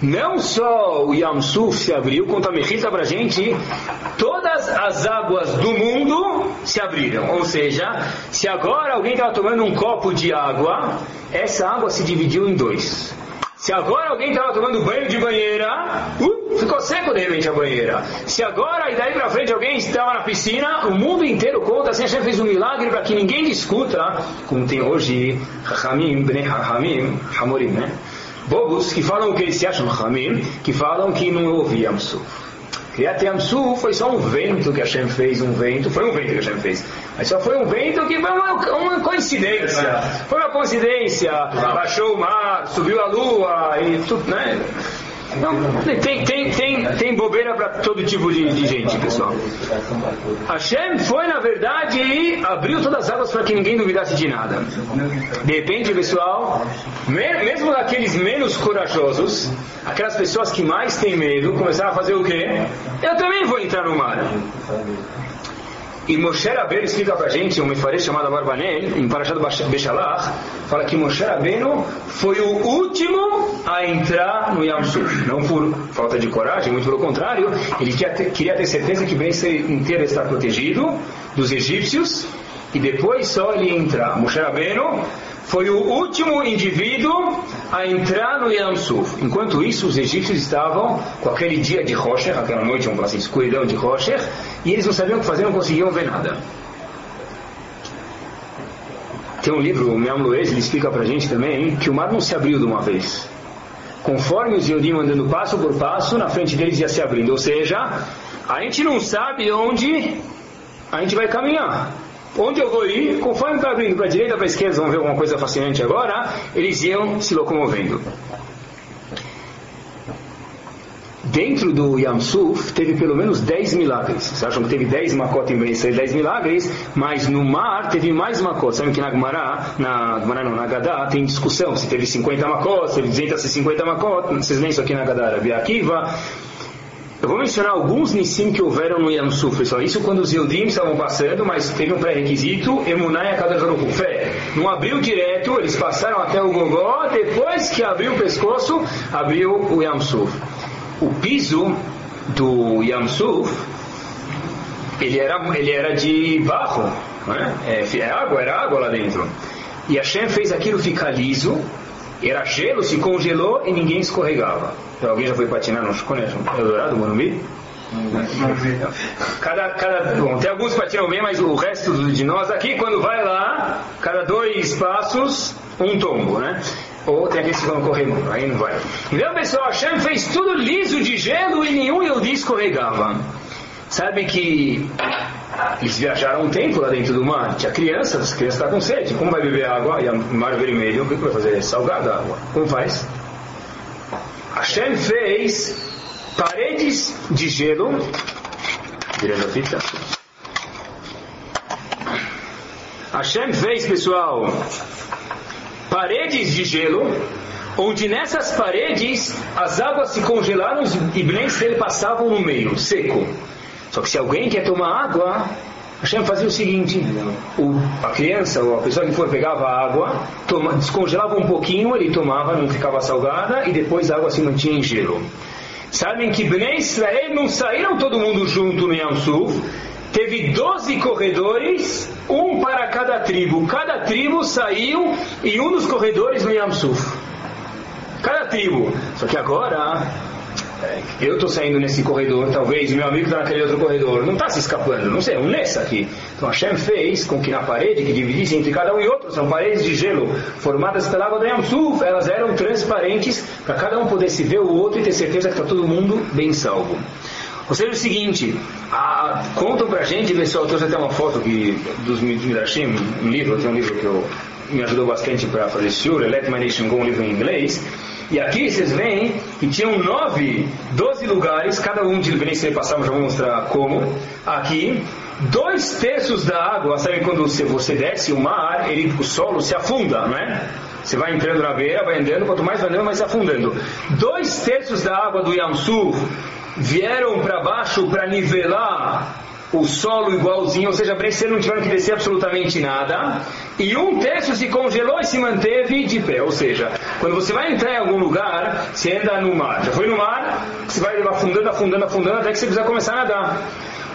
Não só o Yam Suf se abriu, quanto a Mechita para a gente, todas as águas do mundo se abriram. Ou seja, se agora alguém estava tomando um copo de água, essa água se dividiu em dois. Se agora alguém estava tomando banho de banheira, uh, ficou seco de repente a banheira. Se agora e daí para frente alguém estava na piscina, o mundo inteiro conta, assim gente fez um milagre para que ninguém discuta, como tem hoje Hamim, Bnei Hamim, Hamorim, né? Bobos que falam que eles se acham Hamim, que falam que não houve Yamsuf. Criat Yamsu foi só um vento que a Hashem fez, um vento, foi um vento que a Hashem fez. Mas só foi um vento que foi uma, uma coincidência. Foi uma coincidência. Baixou o mar, subiu a lua e tudo, né? Não, tem, tem, tem, tem bobeira para todo tipo de, de, gente, pessoal. Hashem foi, na verdade, e abriu todas as águas para que ninguém duvidasse de nada. De repente, pessoal, mesmo aqueles menos corajosos, aquelas pessoas que mais têm medo, começaram a fazer o quê? Eu também vou entrar no mar. E Moshe Rabbeinu explica pra gente, um mefarê chamado Barbanel, em Parashat Bechalach, fala que Moshe Rabbeinu foi o último a entrar no Yam Suf. Não por falta de coragem, muito pelo contrário, ele queria ter certeza que o bem inteiro está protegido dos egípcios e depois só ele entrar. Moshe Rabbeinu foi o último indivíduo a entrar no Yam Suf. Enquanto isso, os egípcios estavam com aquele dia de Rocher, aquela noite, vamos falar assim, escuridão de Rocher, e eles não sabiam o que fazer, não conseguiam ver nada. Tem um livro, o Meam Loez, ele explica pra gente também que o mar não se abriu de uma vez. Conforme os Yodim andando passo por passo, na frente deles ia se abrindo. Ou seja, a gente não sabe onde a gente vai caminhar. Onde eu vou ir, conforme está abrindo para a direita, para a esquerda, vão ver alguma coisa fascinante agora, eles iam se locomovendo. Dentro do Yamsuf teve pelo menos 10 milagres. Vocês acham que teve 10 macotes em Benisrael, 10 milagres, mas no mar teve mais macotes. Sabe que na Gemara, na Gemara não, na Gadá, tem discussão se teve 50 macotes, teve 250 macotes. Vocês lêem isso aqui na Gadá, Rabi Akiva. Eu vou mencionar alguns Nissim que houveram no Yam Suf, pessoal. Isso quando os Yudim estavam passando, mas teve um pré-requisito, Emunai a cada fé. Não abriu direto, eles passaram até o Gogó, depois que abriu o pescoço, abriu o Yam Suf. O piso do Yam Suf, ele era, ele era de barro, né? é, é água, era água lá dentro. E Hashem fez aquilo ficar liso, era gelo, se congelou e ninguém escorregava. Então, alguém já foi patinar no conhece Eldorado, Morumbi? Cada, cada, bom, tem alguns patinam bem, mas o resto de nós aqui, quando vai lá, cada dois passos, um tombo, né? Ou tem aqueles que vão correr aí não vai. Então, pessoal, Hashem fez tudo liso de gelo e nenhum Yehudi escorregava. Sabe que eles viajaram um tempo lá dentro do mar, tinha crianças, as crianças estão com sede, como vai beber água? E o mar vermelho, o que vai fazer? Salgada a água. Como faz? Hashem fez paredes de gelo, virando a fita. Hashem fez, pessoal, paredes de gelo, onde nessas paredes as águas se congelaram e Bnei dele passavam no meio, seco. Só que se alguém quer tomar água, Hashem fazia o seguinte: o, a criança ou a pessoa que for pegava a água, toma, descongelava um pouquinho, ele tomava, não ficava salgada, e depois a água se mantinha em gelo. Sabem que Bnei Israel não saíram todo mundo junto no Yam Suf, teve 12 corredores, um para cada tribo. Cada tribo saiu em um dos corredores no Yam Suf. Cada tribo. Só que agora eu estou saindo nesse corredor, talvez meu amigo está naquele outro corredor, não está se escapando, não sei, um nessa aqui. Então Hashem fez com que na parede que dividisse entre cada um e outro, são paredes de gelo formadas pela água do Yamsuf, elas eram transparentes para cada um poder se ver o outro e ter certeza que está todo mundo bem salvo. Ou seja, o seguinte, a, contam pra gente, pessoal, trouxe até uma foto aqui dos Midrashim, um livro, tem um livro que eu, me ajudou bastante para fazer show, Let My Nation Go, um livro em inglês, e aqui vocês veem que tinham nove, doze lugares, cada um de Benício passamos, já vou mostrar como. Aqui, dois terços da água, sabe quando você, você desce o mar, ele, o solo se afunda, não é? Você vai entrando na beira, vai andando, quanto mais vai andando, mais se afundando. Dois terços da água do Yamsu vieram para baixo para nivelar o solo igualzinho, ou seja, para não tiveram que descer absolutamente nada, e um terço se congelou e se manteve de pé. Ou seja, quando você vai entrar em algum lugar, você anda no mar. Já foi no mar, você vai afundando, afundando, afundando, até que você precisa começar a nadar.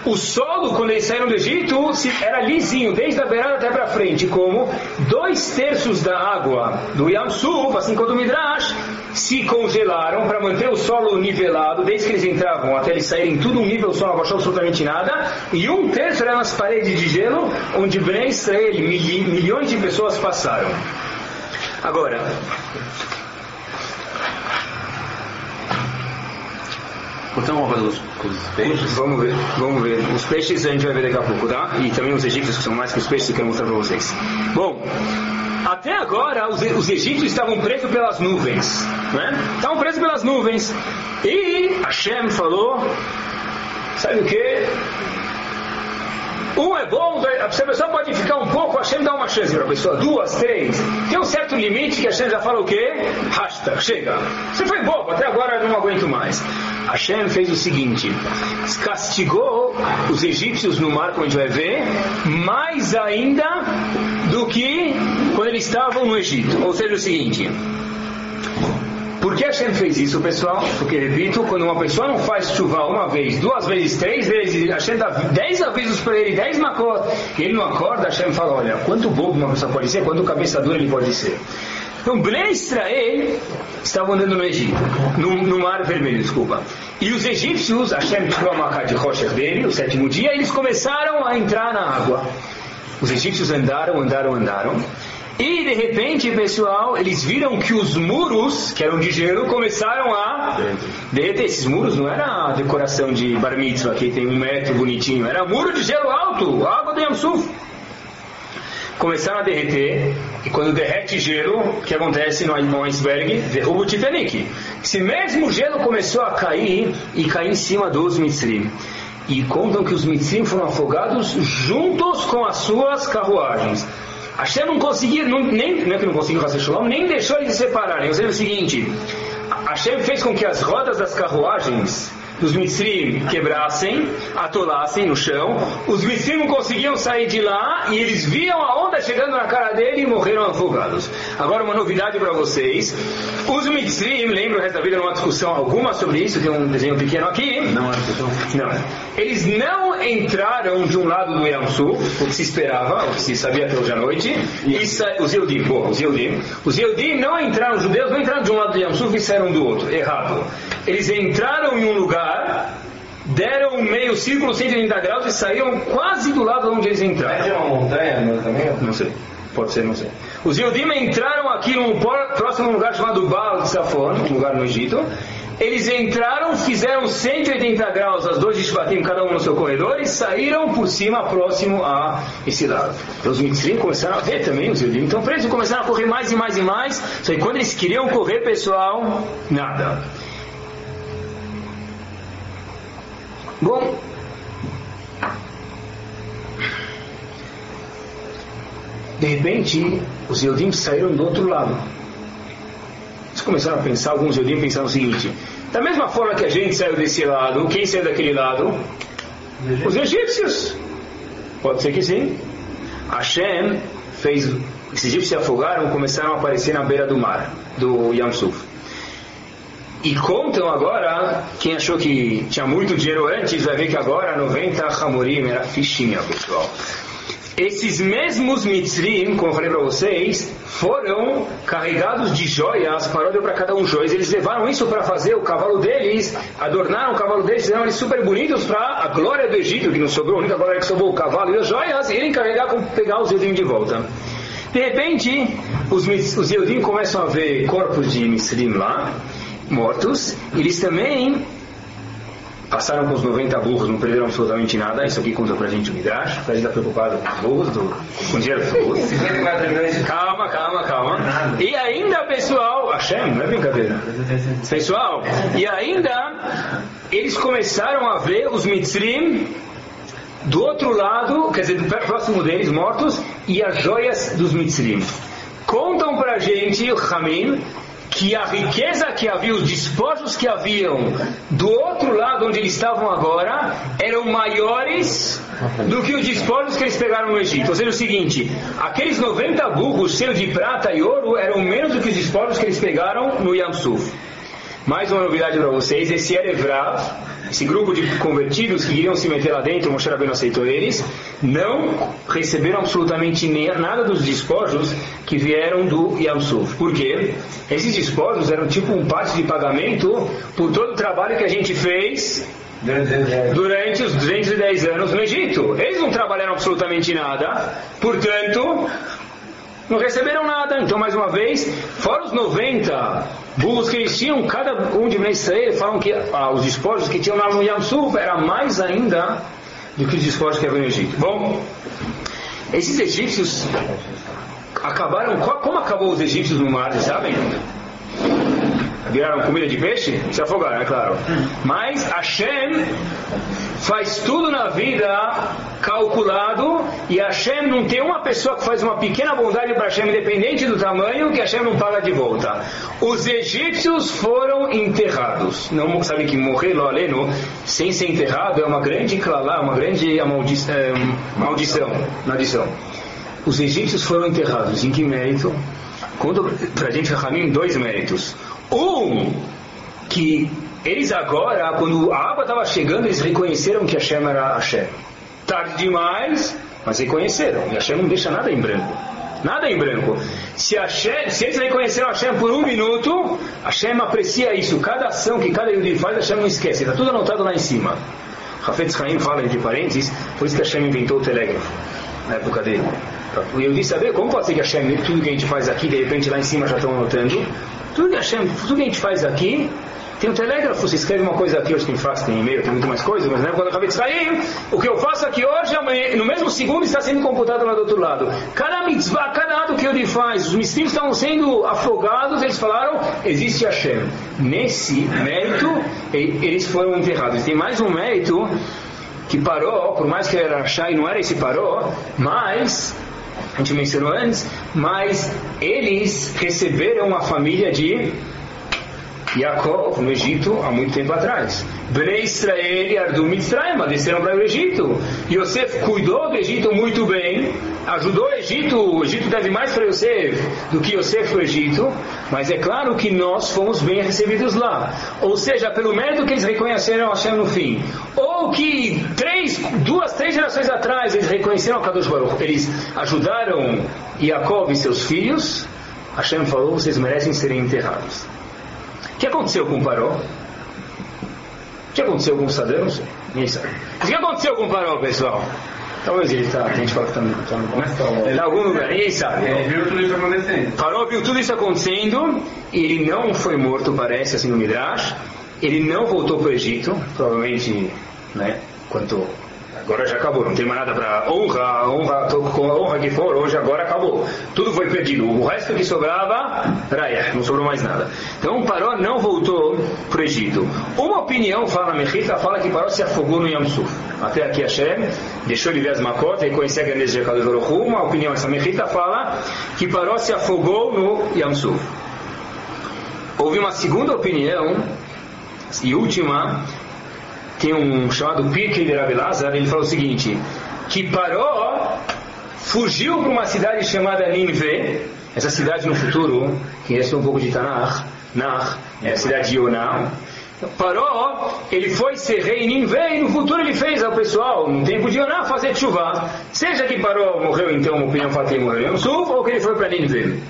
O solo, quando eles saíram do Egito, era lisinho, desde a beirada até para frente, como dois terços da água do Yam Suf, assim como o Midrash, se congelaram para manter o solo nivelado, desde que eles entravam até eles saírem tudo um nível, solo não abaixou absolutamente nada, e um terço eram as paredes de gelo, onde Ben Israel, milhões de pessoas passaram. Agora, Então vamos fazer os, peixes? Vamos ver, vamos ver. Os peixes a gente vai ver daqui a pouco, tá? E também os egípcios, que são mais que os peixes que eu quero mostrar para vocês. Bom, até agora os, os egípcios estavam presos pelas nuvens, né? Estavam presos pelas nuvens. E Hashem falou, sabe o que? Um é bom, a pessoa pode ficar um pouco, Hashem dá uma chance para a pessoa, duas, três. Tem certo limite que Hashem já fala o quê? Hashtag, chega. Você foi bobo, até agora eu não aguento mais. Hashem fez o seguinte, castigou os egípcios no mar, como a gente vai ver, mais ainda do que quando eles estavam no Egito. Ou seja, o seguinte, por que Hashem fez isso, pessoal? Porque, repito, quando uma pessoa não faz chuva uma vez, duas vezes, três vezes, Hashem dá dez avisos para ele, dez macot, e ele não acorda, Hashem fala, olha, quanto bobo uma pessoa pode ser, quanto cabeça dura ele pode ser. Então, Bnei Israel estavam andando no Egito, no, no, Mar Vermelho, desculpa. E os egípcios, Hashem tirou a maca de Rocher dele, o sétimo dia, eles começaram a entrar na água. Os egípcios andaram, andaram, andaram. E de repente, pessoal, eles viram que os muros, que eram de gelo, começaram a derreter. Esses muros não era a decoração de bar mitzvah, que tem um metro bonitinho, era muro de gelo alto, água do Yamsuf. Começaram a derreter, e quando derrete gelo, o que acontece no iceberg? Derruba o Titanic. Esse mesmo gelo começou a cair e cair em cima dos Mitzrim. E contam que os Mitzrim foram afogados juntos com as suas carruagens. Hashem não conseguia, não, nem, não é que não conseguiu fazer shalom, nem deixou eles se separarem. Ou seja, é o seguinte, Hashem fez com que as rodas das carruagens dos Mitzrim quebrassem, atolassem no chão, os Mitzrim não conseguiam sair de lá e eles viam a onda chegando na cara dele e morreram afogados. Agora uma novidade para vocês, os Mitzrim, lembro o resto da vida numa discussão alguma sobre isso, tem um desenho pequeno aqui. Não é discussão? Não. Eles não entraram de um lado do Yam Sul, o que se esperava, o que se sabia até hoje à noite, e sa... os Yehudim, bom, os Yehudim, os Yehudim não entraram, os judeus não entraram de um lado do Yam Sul e saíram do outro, errado. Eles entraram em um lugar, deram um meio círculo 180 graus e saíram quase do lado onde eles entraram. É uma montanha não, também? Não sei. Pode ser, não sei. Os Yodim entraram aqui num próximo lugar chamado Baal de Safon, um lugar no Egito. Eles entraram, fizeram 180 graus as dois Ishvatim, cada um no seu corredor, e saíram por cima, próximo a esse lado. Então os Mitzrim começaram a ver também os Yodim. Então presos começaram a correr mais e mais e mais. Só que quando eles queriam correr, pessoal, nada. Bom, de repente, os Yodim saíram do outro lado. Eles começaram a pensar, alguns Yodim pensaram o seguinte: da mesma forma que a gente saiu desse lado, quem saiu daquele lado? Os egípcios. Pode ser que sim. Hashem fez. Esses egípcios se afogaram começaram a aparecer na beira do mar, do Yam Suf. E contam agora, quem achou que tinha muito dinheiro antes, vai ver que agora 90 Hamorim era fichinha, pessoal. Esses mesmos Mitzrim, como eu falei para vocês, foram carregados de joias, paródia para cada um joias. Eles levaram isso para fazer o cavalo deles, adornaram o cavalo deles, fizeram eles super bonitos para a glória do Egito, que não sobrou, a única glória que sobrou o cavalo e as joias, e ele encarregar com pegar os Eudim de volta. De repente, os, os Eudim começam a ver corpos de Mitzrim lá, mortos, eles também passaram com os 90 burros, não perderam absolutamente nada. Isso aqui conta pra gente o Midrash. A gente está preocupado com os burros, do, com o dinheiro dos burros. Calma, calma, calma. E ainda, pessoal, Hashem, não é brincadeira. Pessoal, e ainda, eles começaram a ver os Mitzrim do outro lado, quer dizer, próximo deles, mortos, e as joias dos Mitzrim. Contam pra gente, o Hamim, que a riqueza que havia, os despojos que haviam do outro lado onde eles estavam agora, eram maiores do que os despojos que eles pegaram no Egito. Ou seja, o seguinte, aqueles 90 burros cheios de prata e ouro eram menos do que os despojos que eles pegaram no Yamsuf. Mais uma novidade para vocês, esse Erevrav, esse grupo de convertidos que iriam se meter lá dentro, Moshe Rabbeinu aceitou eles, não receberam absolutamente nada dos despojos que vieram do Yamsuf. Por quê? Esses despojos eram tipo um passe de pagamento por todo o trabalho que a gente fez durante os 210 anos no Egito. Eles não trabalharam absolutamente nada, portanto, não receberam nada. Então, mais uma vez, fora os 90 burros que eles tinham, cada um de Israel falam que ah, os despojos que tinham lá no Yam Suf era mais ainda do que os despojos que havia no Egito. Bom, esses egípcios acabaram. Como acabou os egípcios no mar, sabem? Viraram comida de peixe? Se afogaram, é claro. Mas Hashem faz tudo na vida calculado e Hashem não tem uma pessoa que faz uma pequena bondade para Hashem, independente do tamanho, que Hashem não paga de volta. Os egípcios foram enterrados. Não sabe que morrer Loaleno sem ser enterrado é uma grande clalá, uma grande maldi é, maldição. maldição. Os egípcios foram enterrados. Em que mérito? Conta para a gente, Rahamim, dois méritos. Um, que eles agora, quando a água estava chegando, eles reconheceram que Hashem era Hashem. Tarde demais, mas reconheceram. E Hashem não deixa nada em branco. Nada em branco. Se, Hashem, se eles reconheceram Hashem por um minuto, Hashem aprecia isso. Cada ação que cada Yudi faz, Hashem não esquece. Está tudo anotado lá em cima. Rafetz Haim fala, entre parênteses, por isso que Hashem inventou o telégrafo na época dele. Eu disse, saber como pode ser que Hashem, tudo que a gente faz aqui, de repente lá em cima já estão anotando. Tudo que, Hashem, tudo que a gente faz aqui, tem um telégrafo, você escreve uma coisa aqui, hoje tem fax, tem e-mail, tem muito mais coisa, mas na época acabei de sair, o que eu faço aqui hoje, amanhã, no mesmo segundo está sendo computado lá do outro lado. Cada mitzvah, cada ato que ele faz, os mistérios estão sendo afogados, eles falaram, existe Hashem. Nesse mérito, eles foram enterrados. Tem mais um mérito que parou, por mais que era Shai, não era esse parou, mas a gente mencionou antes, mas eles receberam a família de Jacob no Egito há muito tempo atrás. Bnei Israel e Ardu Mitzrayim desceram para o Egito. Yosef cuidou do Egito muito bem, ajudou o Egito. O Egito deve mais para Yosef do que Yosef para o Egito, mas é claro que nós fomos bem recebidos lá. Ou seja, pelo mérito que eles reconheceram Hashem no fim, ou que três, duas, três gerações atrás eles reconheceram a Kadosh Baruch, eles ajudaram Jacob e seus filhos. Hashem falou: vocês merecem serem enterrados. O que aconteceu com o Paró? O que aconteceu com o Saddam? Não sei. Ninguém sabe. O que aconteceu com o Paró, pessoal? Talvez ele está. Tem gente fala que está no. Tá no Em algum lugar, ninguém sabe. Ele viu tudo isso acontecendo. Paró viu tudo isso acontecendo e ele não foi morto, parece, assim no Midrash. Ele não voltou para o Egito, provavelmente, né? Quanto Agora já acabou, não tem mais nada para honra, honra, com a honra que for, hoje agora acabou. Tudo foi perdido. O resto que sobrava, raia, não sobrou mais nada. Então Paró não voltou para o Egito. Uma opinião fala Mechita, fala que Paró se afogou no Yamsuf. Até aqui Hashem deixou ele ver as macotas e conhecer a grandeza de Kadosh Uma opinião, essa Mechita fala que Paró se afogou no Yamsuf. Houve uma segunda opinião e última tem um chamado Pirkei de Rabi Lazar, ele fala o seguinte, que Paró fugiu para uma cidade chamada Ninve, essa cidade no futuro, que é um pouco de Tanakh, Nar, é a cidade de Yonah, Paró, ele foi ser rei em Ninve e no futuro ele fez ao pessoal, no tempo de Yonah, fazer chuva. Seja que Paró morreu então, uma opinião ele morreu no sul, ou que ele foi para Ninve.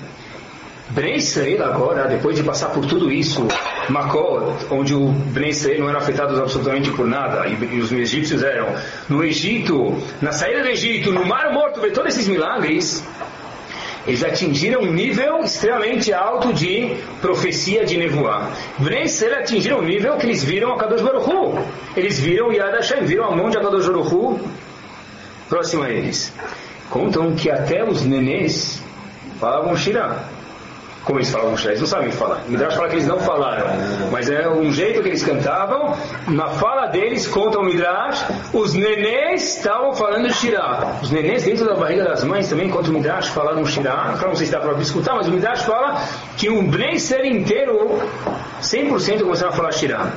Israel agora, depois de passar por tudo isso, Makot, onde o Israel não era afetado absolutamente por nada, e, os egípcios eram, no Egito, na saída do Egito, no Mar Morto, ver todos esses milagres, eles atingiram um nível extremamente alto de profecia de. Bnei Israel atingiram um nível que eles viram a Kadosh Baruch Hu. Eles viram Yad Hashem, viram a mão de Kadosh Baruch Hu próximo a eles. Contam que até os nenês falavam Shirah como eles falavam eles não sabem falar. Midrash fala que eles não falaram, mas é um jeito que eles cantavam. Na fala deles, conta o Midrash, os nenês estavam falando Shirah. Os nenês dentro da barriga das mães também, conta o Midrash, falaram Shirah. Não sei se dá para escutar, mas o Midrash fala que um bem ser inteiro, 100% começaram a falar Shirah.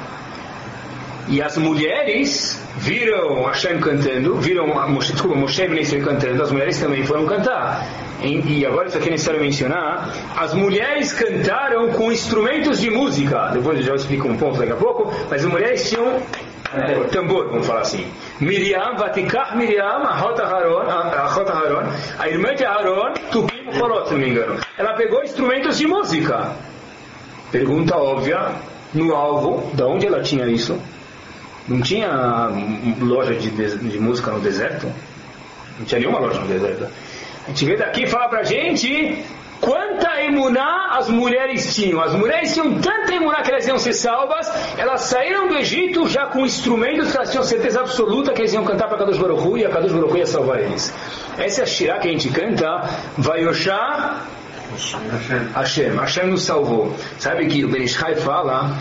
E as mulheres viram Hashem cantando, viram Moshe, desculpa, Moshe cantando, as mulheres também foram cantar e agora isso aqui é necessário mencionar, as mulheres cantaram com instrumentos de música. Depois eu já explico um ponto daqui a pouco, mas as mulheres tinham tambor, vamos falar assim. Miriam, Vatikah Miriam, a Rota Haron, a irmã de Haron, Tupim Forot, se não me engano. Ela pegou instrumentos de música. Pergunta óbvia, no alvo, da onde ela tinha isso? Não tinha loja de, de música no deserto? Não tinha nenhuma loja no deserto. A gente vê daqui e fala pra gente quanta emuná as mulheres tinham. As mulheres tinham tanta emuná que elas iam ser salvas, elas saíram do Egito já com instrumentos que elas tinham certeza absoluta que eles iam cantar para Kadosh Baruch Hu, e a Kadosh Baruch Hu ia salvar eles. Essa é a Shirah que a gente canta, Vayoshá Hashem. Hashem nos salvou. Sabe que o Benishai fala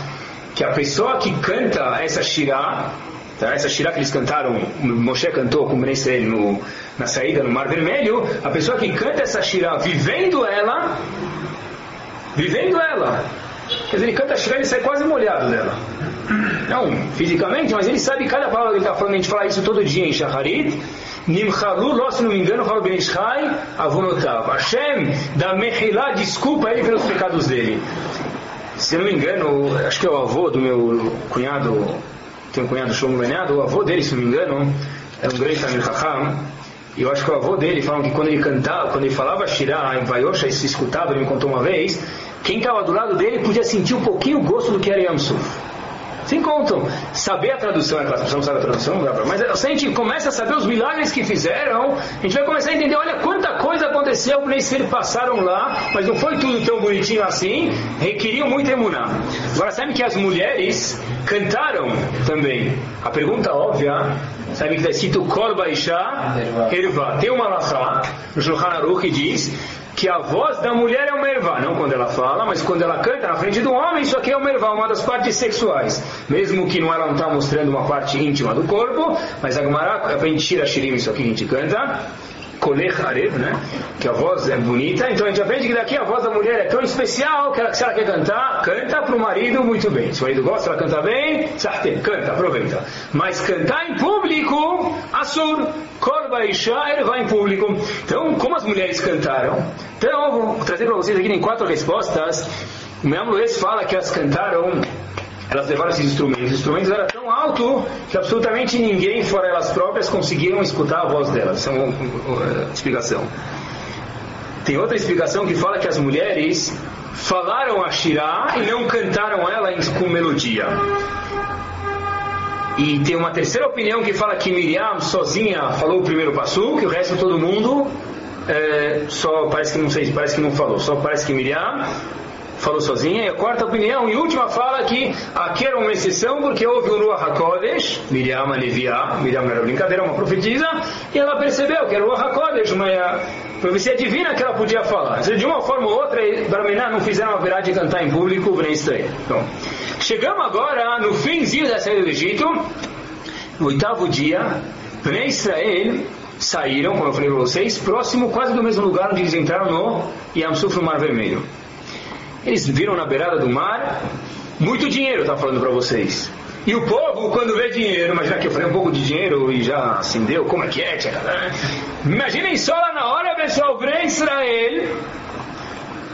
que a pessoa que canta essa shirah, tá? essa shirah que eles cantaram, Moshe cantou com Israel no na saída no Mar Vermelho, a pessoa que canta essa shirah vivendo ela, vivendo ela, quer dizer, ele canta a shirah e sai quase molhado dela. Não fisicamente, mas ele sabe cada palavra que ele está falando, a gente fala isso todo dia em Shacharit, Nimchalu, se não me engano, fala Ben Ishai, Avonotav. Hashem da Mehilá, desculpa ele pelos pecados dele. Se não me engano, acho que é o avô do meu cunhado, tem um cunhado Shlomo Benado, o avô dele, se não me engano, é um grande Tamil Chacham, e eu acho que o avô dele falou que quando ele cantava, quando ele falava Shirah em Vayosha, e se escutava, ele me contou uma vez, quem estava do lado dele podia sentir um pouquinho o gosto do que era Yamsuf. Se encontram. Saber a tradução, é claro, não sabe a tradução, não dá pra, mas se a gente começa a saber os milagres que fizeram, a gente vai começar a entender, olha quanta coisa aconteceu, que eles passaram lá, mas não foi tudo tão bonitinho assim, requeriam muito emuná. Agora, sabe que as mulheres cantaram também. A pergunta óbvia, sabe que está escrito Kol Baisha Erva. Tem uma laçá no Shulchan Aruch que diz que a voz da mulher é uma ervá, não quando ela fala, mas quando ela canta na frente do homem, isso aqui é uma ervá, uma das partes sexuais. Mesmo que não ela não está mostrando uma parte íntima do corpo, mas a Gemara, a gente tira shirim, isso aqui a gente canta, Kolech né? Que a voz é bonita, então a gente aprende que daqui a voz da mulher é tão especial que ela, se ela quer cantar, canta para o marido muito bem. Se o marido gosta, ela canta bem, sahte, canta, aproveita. Mas cantar em público, Assur, Korba Isha, ele vai em público. Então, como as mulheres cantaram? Então, eu vou trazer para vocês aqui em quatro respostas. O Meam Luiz fala que elas cantaram elas levaram esses instrumentos. Os instrumentos eram tão altos que absolutamente ninguém, fora elas próprias, conseguiam escutar a voz delas. Essa é uma, uma explicação. Tem outra explicação que fala que as mulheres falaram a Shirah e não cantaram ela com melodia. E tem uma terceira opinião que fala que Miriam sozinha falou o primeiro passo, que o resto todo mundo é, só parece que não sei, parece que não falou, só parece que Miriam falou sozinha. E a quarta opinião e última fala que aqui era uma exceção porque houve o Ruach HaKodesh, Miriam Alevia, Miriam era brincadeira, uma profetisa, e ela percebeu que era o Ruach HaKodesh, uma profecia divina que ela podia falar. De uma forma ou outra, Barmená não fizeram a verdade de cantar em público, nem estranho. Então, chegamos agora no finzinho da saída do Egito, no oitavo dia, Bnei Israel saíram, como eu falei para vocês, próximo quase do mesmo lugar onde eles entraram no Yam Suf, no Mar Vermelho. Eles viram na beirada do mar muito dinheiro, tá falando para vocês. E o povo, quando vê dinheiro, imagina que eu falei um pouco de dinheiro e já acendeu, como é que é, tia? Imaginem só lá na hora, pessoal, Bnei Israel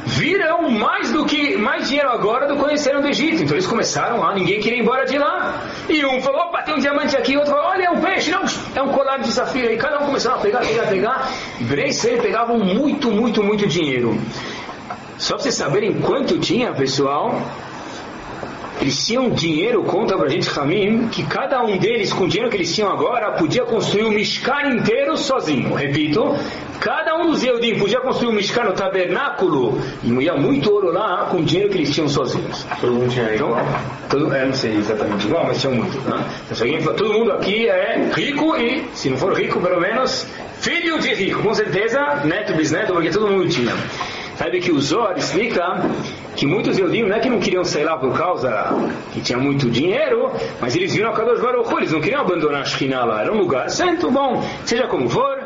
viram mais do que mais dinheiro agora do que conheceram do Egito. Então eles começaram lá, ninguém queria ir embora de lá. E um falou, opa, tem um diamante aqui, outro falou, olha, é um peixe, não, é um colar de safira. E cada um começou a pegar, pegar, pegar. Israel pegavam muito, muito, muito dinheiro. Só para vocês saberem quanto tinha, pessoal, eles tinham dinheiro, conta pra gente Ramim, que cada um deles, com o dinheiro que eles tinham agora, podia construir um Mishkan inteiro sozinho. Repito, cada um dos Eudim podia construir o um Mishkan no tabernáculo e ia muito ouro lá com o dinheiro que eles tinham sozinhos. Todo mundo tinha então, igual? Todo, é, não sei exatamente igual, mas tinha muito. Né? Então, todo mundo aqui é rico e, se não for rico, pelo menos filho de rico. Com certeza, neto, bisneto, porque todo mundo tinha. Sabe que o Zohar explica que muitos Eudim não é que não queriam sair lá por causa que tinha muito dinheiro, mas eles viram a Kadosh Baruch eles não queriam abandonar a Shekhinah lá, era um lugar santo, bom, seja como for.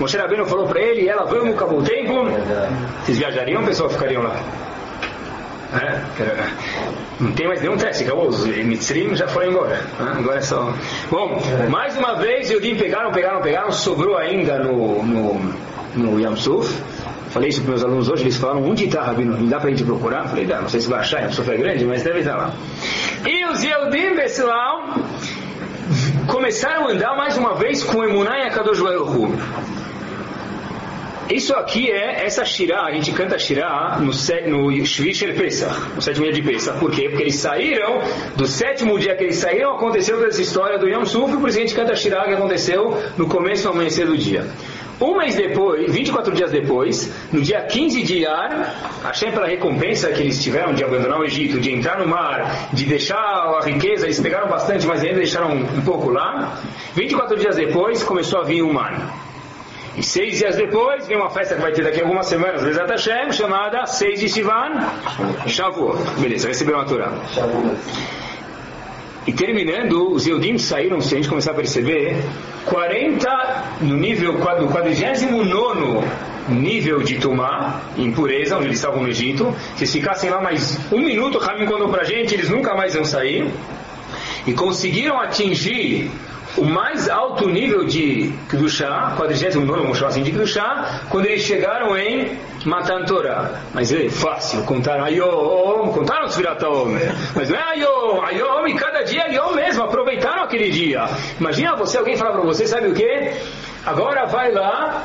Moshe Rabbeinu falou para ele, ela, vamos, acabou o tempo. Vocês viajariam, pessoal, ficariam lá? É, não tem mais nenhum teste, acabou. Os Mitzrim já foram embora. Né? Agora é só. Bom, mais uma vez, Eudim pegaram, pegaram, pegaram, sobrou ainda no, no, no Yam Suf. Falei isso para meus alunos hoje, eles falaram, onde está, Rabino? Não dá para a gente procurar? Falei, dá, não sei se vai achar, a sofrer é grande, mas deve estar lá. E os Yehudim, pessoal, começaram a andar mais uma vez com Emunai Akadosh Baruch isso aqui é essa Shirah, a gente canta Shirah no, no Pesach, no sétimo dia de Pesach. Por quê? Porque eles saíram, do sétimo dia que eles saíram, aconteceu essa história do Yom Suf, por isso a gente canta Shirah que aconteceu no começo do amanhecer do dia. Um mês depois, 24 dias depois, no dia 15 de Iyar, achei pela recompensa que eles tiveram de abandonar o Egito, de entrar no mar, de deixar a riqueza, eles pegaram bastante, mas ainda deixaram um pouco lá. 24 dias depois, começou a vir o mar. E seis dias depois, vem uma festa que vai ter daqui a algumas semanas, Bezat Hashem, chamada Seis de Sivan, Shavuot. Beleza, receberam a Torá. E terminando, os Eudim saíram, se a gente começar a perceber, 40 no nível, no 49 nível de Tumá, impureza, onde eles estavam no Egito. Se ficassem lá mais um minuto, Ramim contou pra gente, eles nunca mais iam sair. E conseguiram atingir o mais alto nível de Kedushá, 49, vamos chamar assim, de Kedushá, quando eles chegaram em Matan Torah. Mas é fácil, contaram Ayom, contaram os Viratom, mas não é Ayom, Ayom, e cada dia Ayom mesmo, aproveitaram aquele dia. Imagina você, alguém falar para você, sabe o que? Agora vai lá,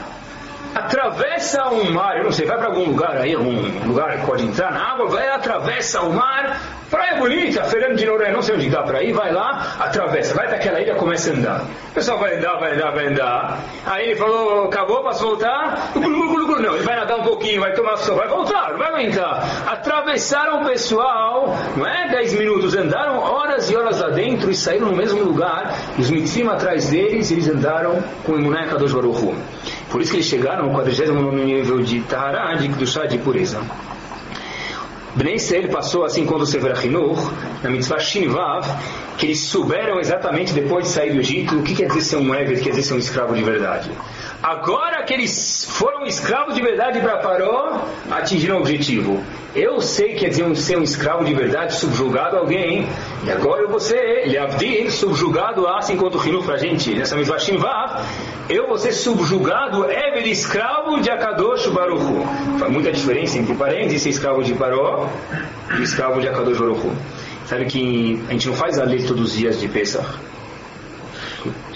atravessa um mar, eu não sei, vai para algum lugar aí, algum lugar que pode entrar na água, vai, atravessa o mar, praia bonita, Fernando de Noronha, não sei onde dá para ir, vai lá, atravessa, vai para aquela ilha, começa a andar. O pessoal vai andar, vai andar, vai andar. Aí ele falou, acabou, posso voltar? Não, ele vai nadar um pouquinho, vai tomar sol, vai voltar, não vai aguentar. Atravessaram o pessoal, não é 10 minutos, andaram horas e horas lá dentro e saíram no mesmo lugar, os mitzim atrás deles, eles andaram com o Emuné Kadosh Baruch. Por isso que eles chegaram ao 49 nível de Tahara, de Kedushá, de pureza. Bnei Israel passou assim quando o Sefer Hinur, na mitzvah Shinvav, que eles souberam exatamente depois de sair do Egito o que quer dizer ser um Eved, quer dizer ser um escravo de verdade. Agora que eles foram escravos de verdade para Paró, atingiram o objetivo. Eu sei que quer dizer ser um escravo de verdade, subjugado a alguém, e agora eu vou ser, Leavdil, subjugado a, assim quanto o para a gente, nessa mesma Shinvav, eu vou ser subjugado, Evel, escravo de Akadosh Baruchu. Faz muita diferença entre parênteses, ser escravo de Paró e escravo de Akadosh Baruchu. Sabe que a gente não faz a lei todos os dias de Pesach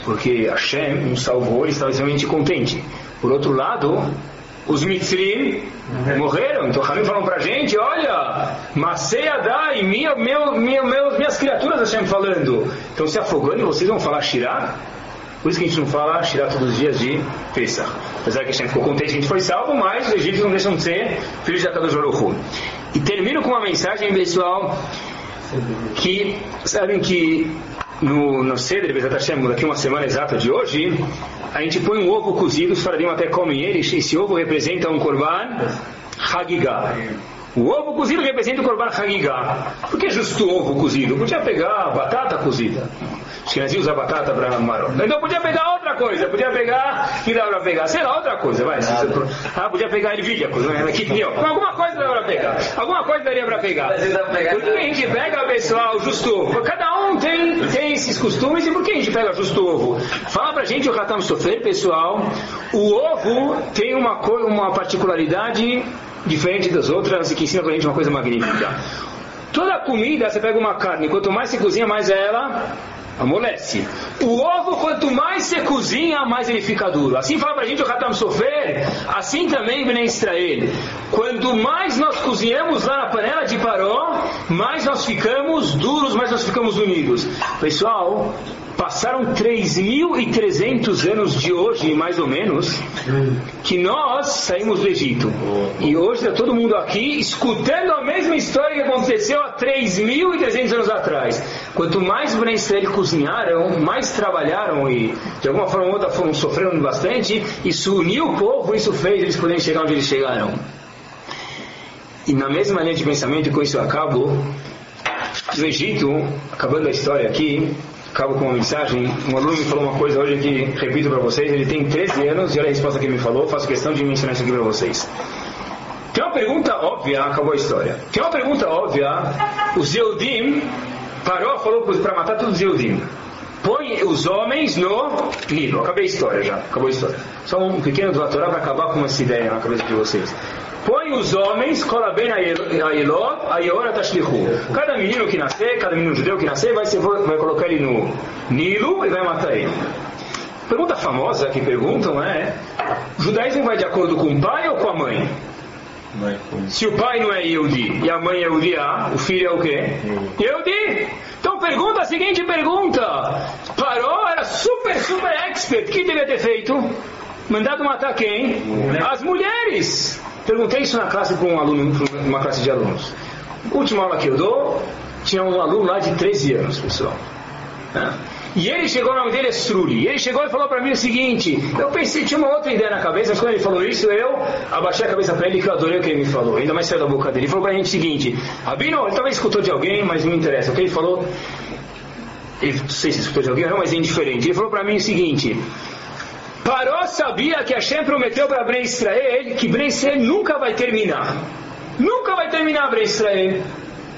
porque Hashem nos salvou e estava extremamente contente. Por outro lado, os Mitzrim morreram. Então Hamim falou a gente, olha, Masei minha, meu, meu, minhas criaturas Hashem falando. Estão se afogando e vocês vão falar Shirah? Por isso que a gente não fala Shirah todos os dias de Pesach. Apesar que Hashem ficou contente que a gente foi salvo, mas os egípcios não deixam de ser filhos de Akadosh Baruch E termino com uma mensagem, pessoal, que sabem que no, no Seder Bezat Hashem, daqui uma semana exata de hoje, a gente põe um ovo cozido, os faradim até comem ele, esse ovo representa um korban Hagigah. O ovo cozido representa o korban Hagigah. Por que justo ovo cozido? Podia pegar batata cozida. Os que usam batata para marrom. Então podia pegar outra coisa, podia pegar, que dá para pegar, sei lá, outra coisa, vai. Ah, podia pegar ervilha, aqui, alguma coisa dá para pegar. Alguma coisa daria para pegar. Por que a gente pega, pessoal, justo ovo? Cada um tem, tem esses costumes e por que a gente pega justo ovo? Fala pra gente o Ratam Sofer, pessoal. O ovo tem uma, uma particularidade diferente das outras e que ensina pra gente uma coisa magnífica. Toda comida, você pega uma carne, quanto mais se cozinha, mais ela amolece. O ovo, quanto mais você cozinha, mais ele fica duro. Assim fala pra gente o Hatam Sofer, assim também Bnei Israel. Quanto mais nós cozinhamos lá na panela de Paró, mais nós ficamos duros, mais nós ficamos unidos. Pessoal, passaram 3.300 anos de hoje, mais ou menos, que nós saímos do Egito. E hoje está todo mundo aqui escutando a mesma história que aconteceu há 3.300 anos atrás. Quanto mais Israel cozinharam, mais trabalharam e de alguma forma ou outra foram sofrendo bastante, isso uniu o povo, isso fez eles poderem chegar onde eles chegaram. E na mesma linha de pensamento, com isso eu acabo, no Egito, acabando a história aqui, acabo com uma mensagem. Um aluno me falou uma coisa hoje que repito para vocês. Ele tem 13 anos e olha a resposta que ele me falou. Faço questão de mencionar isso aqui para vocês. Tem uma pergunta óbvia, acabou a história. Tem uma pergunta óbvia. O Zeudim parou, falou para matar todos os Zeudim. Põe os homens no Nilo. Acabei a história já. Acabou a história. Só um pequeno do Torá para acabar com essa ideia na cabeça de vocês. Os homens, cola bem a Elot, a Yeora Tashlihu. Cada menino que nascer, cada menino judeu que nascer, vai, ser, vai colocar ele no Nilo e vai matar ele. Pergunta famosa que perguntam é: o judaísmo vai de acordo com o pai ou com a mãe? Se o pai não é Yehudi e a mãe é Yehudiá, o filho é o quê? Yehudi. Então pergunta a seguinte pergunta. Paró era super, super expert. O que devia ter feito? Mandado matar quem? As mulheres. Perguntei isso na classe para um aluno, uma classe de alunos. Última aula que eu dou, tinha um aluno lá de 13 anos, pessoal. E ele chegou, o nome dele é Struli. E ele chegou e falou para mim o seguinte: eu pensei, tinha uma outra ideia na cabeça, mas quando ele falou isso, eu abaixei a cabeça para ele que eu adorei o que ele me falou. Ainda mais saiu da boca dele. Ele falou para a gente o seguinte: Rabino, ele talvez escutou de alguém, mas não interessa. O que ele falou, ele, não sei se escutou de alguém, não, mas é indiferente. Ele falou para mim o seguinte: Paró sabia que Hashem prometeu para Bnei Israel que Bnei Israel nunca vai terminar. Nunca vai terminar Bnei Israel.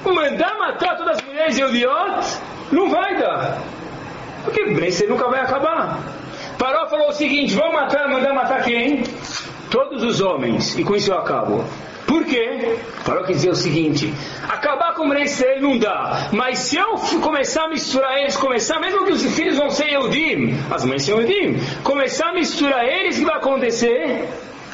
Mandar matar todas as mulheres Eudiot não vai dar. Porque Bnei Israel nunca vai acabar. Paró falou o seguinte: vamos matar, mandar matar quem? Todos os homens. E com isso eu acabo. Por quê? Parou que dizer o seguinte: acabar com o Israel não dá, mas se eu começar a misturar eles, começar, mesmo que os filhos vão ser Eudim, as mães são Eudim, começar a misturar eles, o que vai acontecer?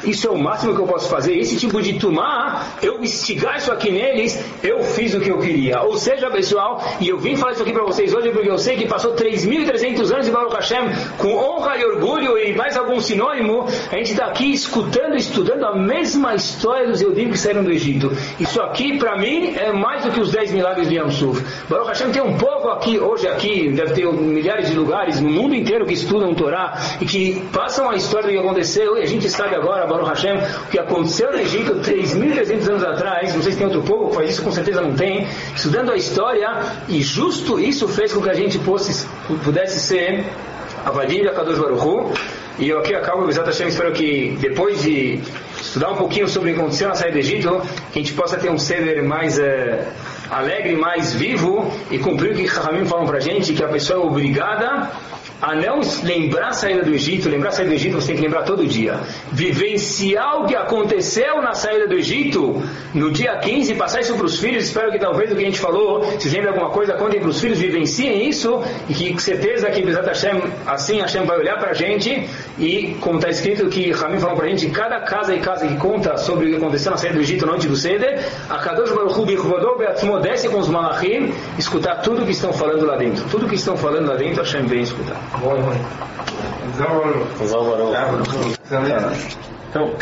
Isso é o máximo que eu posso fazer. Esse tipo de tumar, eu instigar isso aqui neles, eu fiz o que eu queria. Ou seja, pessoal, e eu vim falar isso aqui para vocês hoje porque eu sei que passou 3.300 anos de Baruch Hashem com honra e orgulho e mais algum sinônimo. A gente está aqui escutando, estudando a mesma história dos Eudim que saíram do Egito. Isso aqui, para mim, é mais do que os 10 milagres de Yamsuf. Baruch Hashem tem um povo aqui, hoje aqui, deve ter milhares de lugares no mundo inteiro que estudam Torá e que passam a história do que aconteceu e a gente sabe agora Baruch Hashem, o que aconteceu no Egito 3.300 anos atrás, não sei se tem outro povo que faz isso, com certeza não tem, estudando a história, e justo isso fez com que a gente fosse, pudesse ser Avadim de Akadosh Baruchu, e eu aqui acabo, Bezat Hashem, espero que depois de estudar um pouquinho sobre o que aconteceu na saída do Egito, a gente possa ter um ceder mais é, alegre, mais vivo, e cumprir o que Rahamim falam pra gente, que a pessoa é obrigada a não lembrar a saída do Egito, lembrar a saída do Egito você tem que lembrar todo dia. Vivenciar o que aconteceu na saída do Egito no dia 15, passar isso para os filhos, espero que talvez o que a gente falou, se lembrem alguma coisa, contem para os filhos, vivenciem isso. E que com certeza que Hashem, assim Hashem vai olhar para a gente. E como está escrito que Ramim falou para a gente, cada casa e casa que conta sobre o que aconteceu na saída do Egito noite do Seder, a Kadosh Baruch Hu desce com os malachim, escutar tudo que estão falando lá dentro. Tudo que estão falando lá dentro, Hashem vem escutar. Então,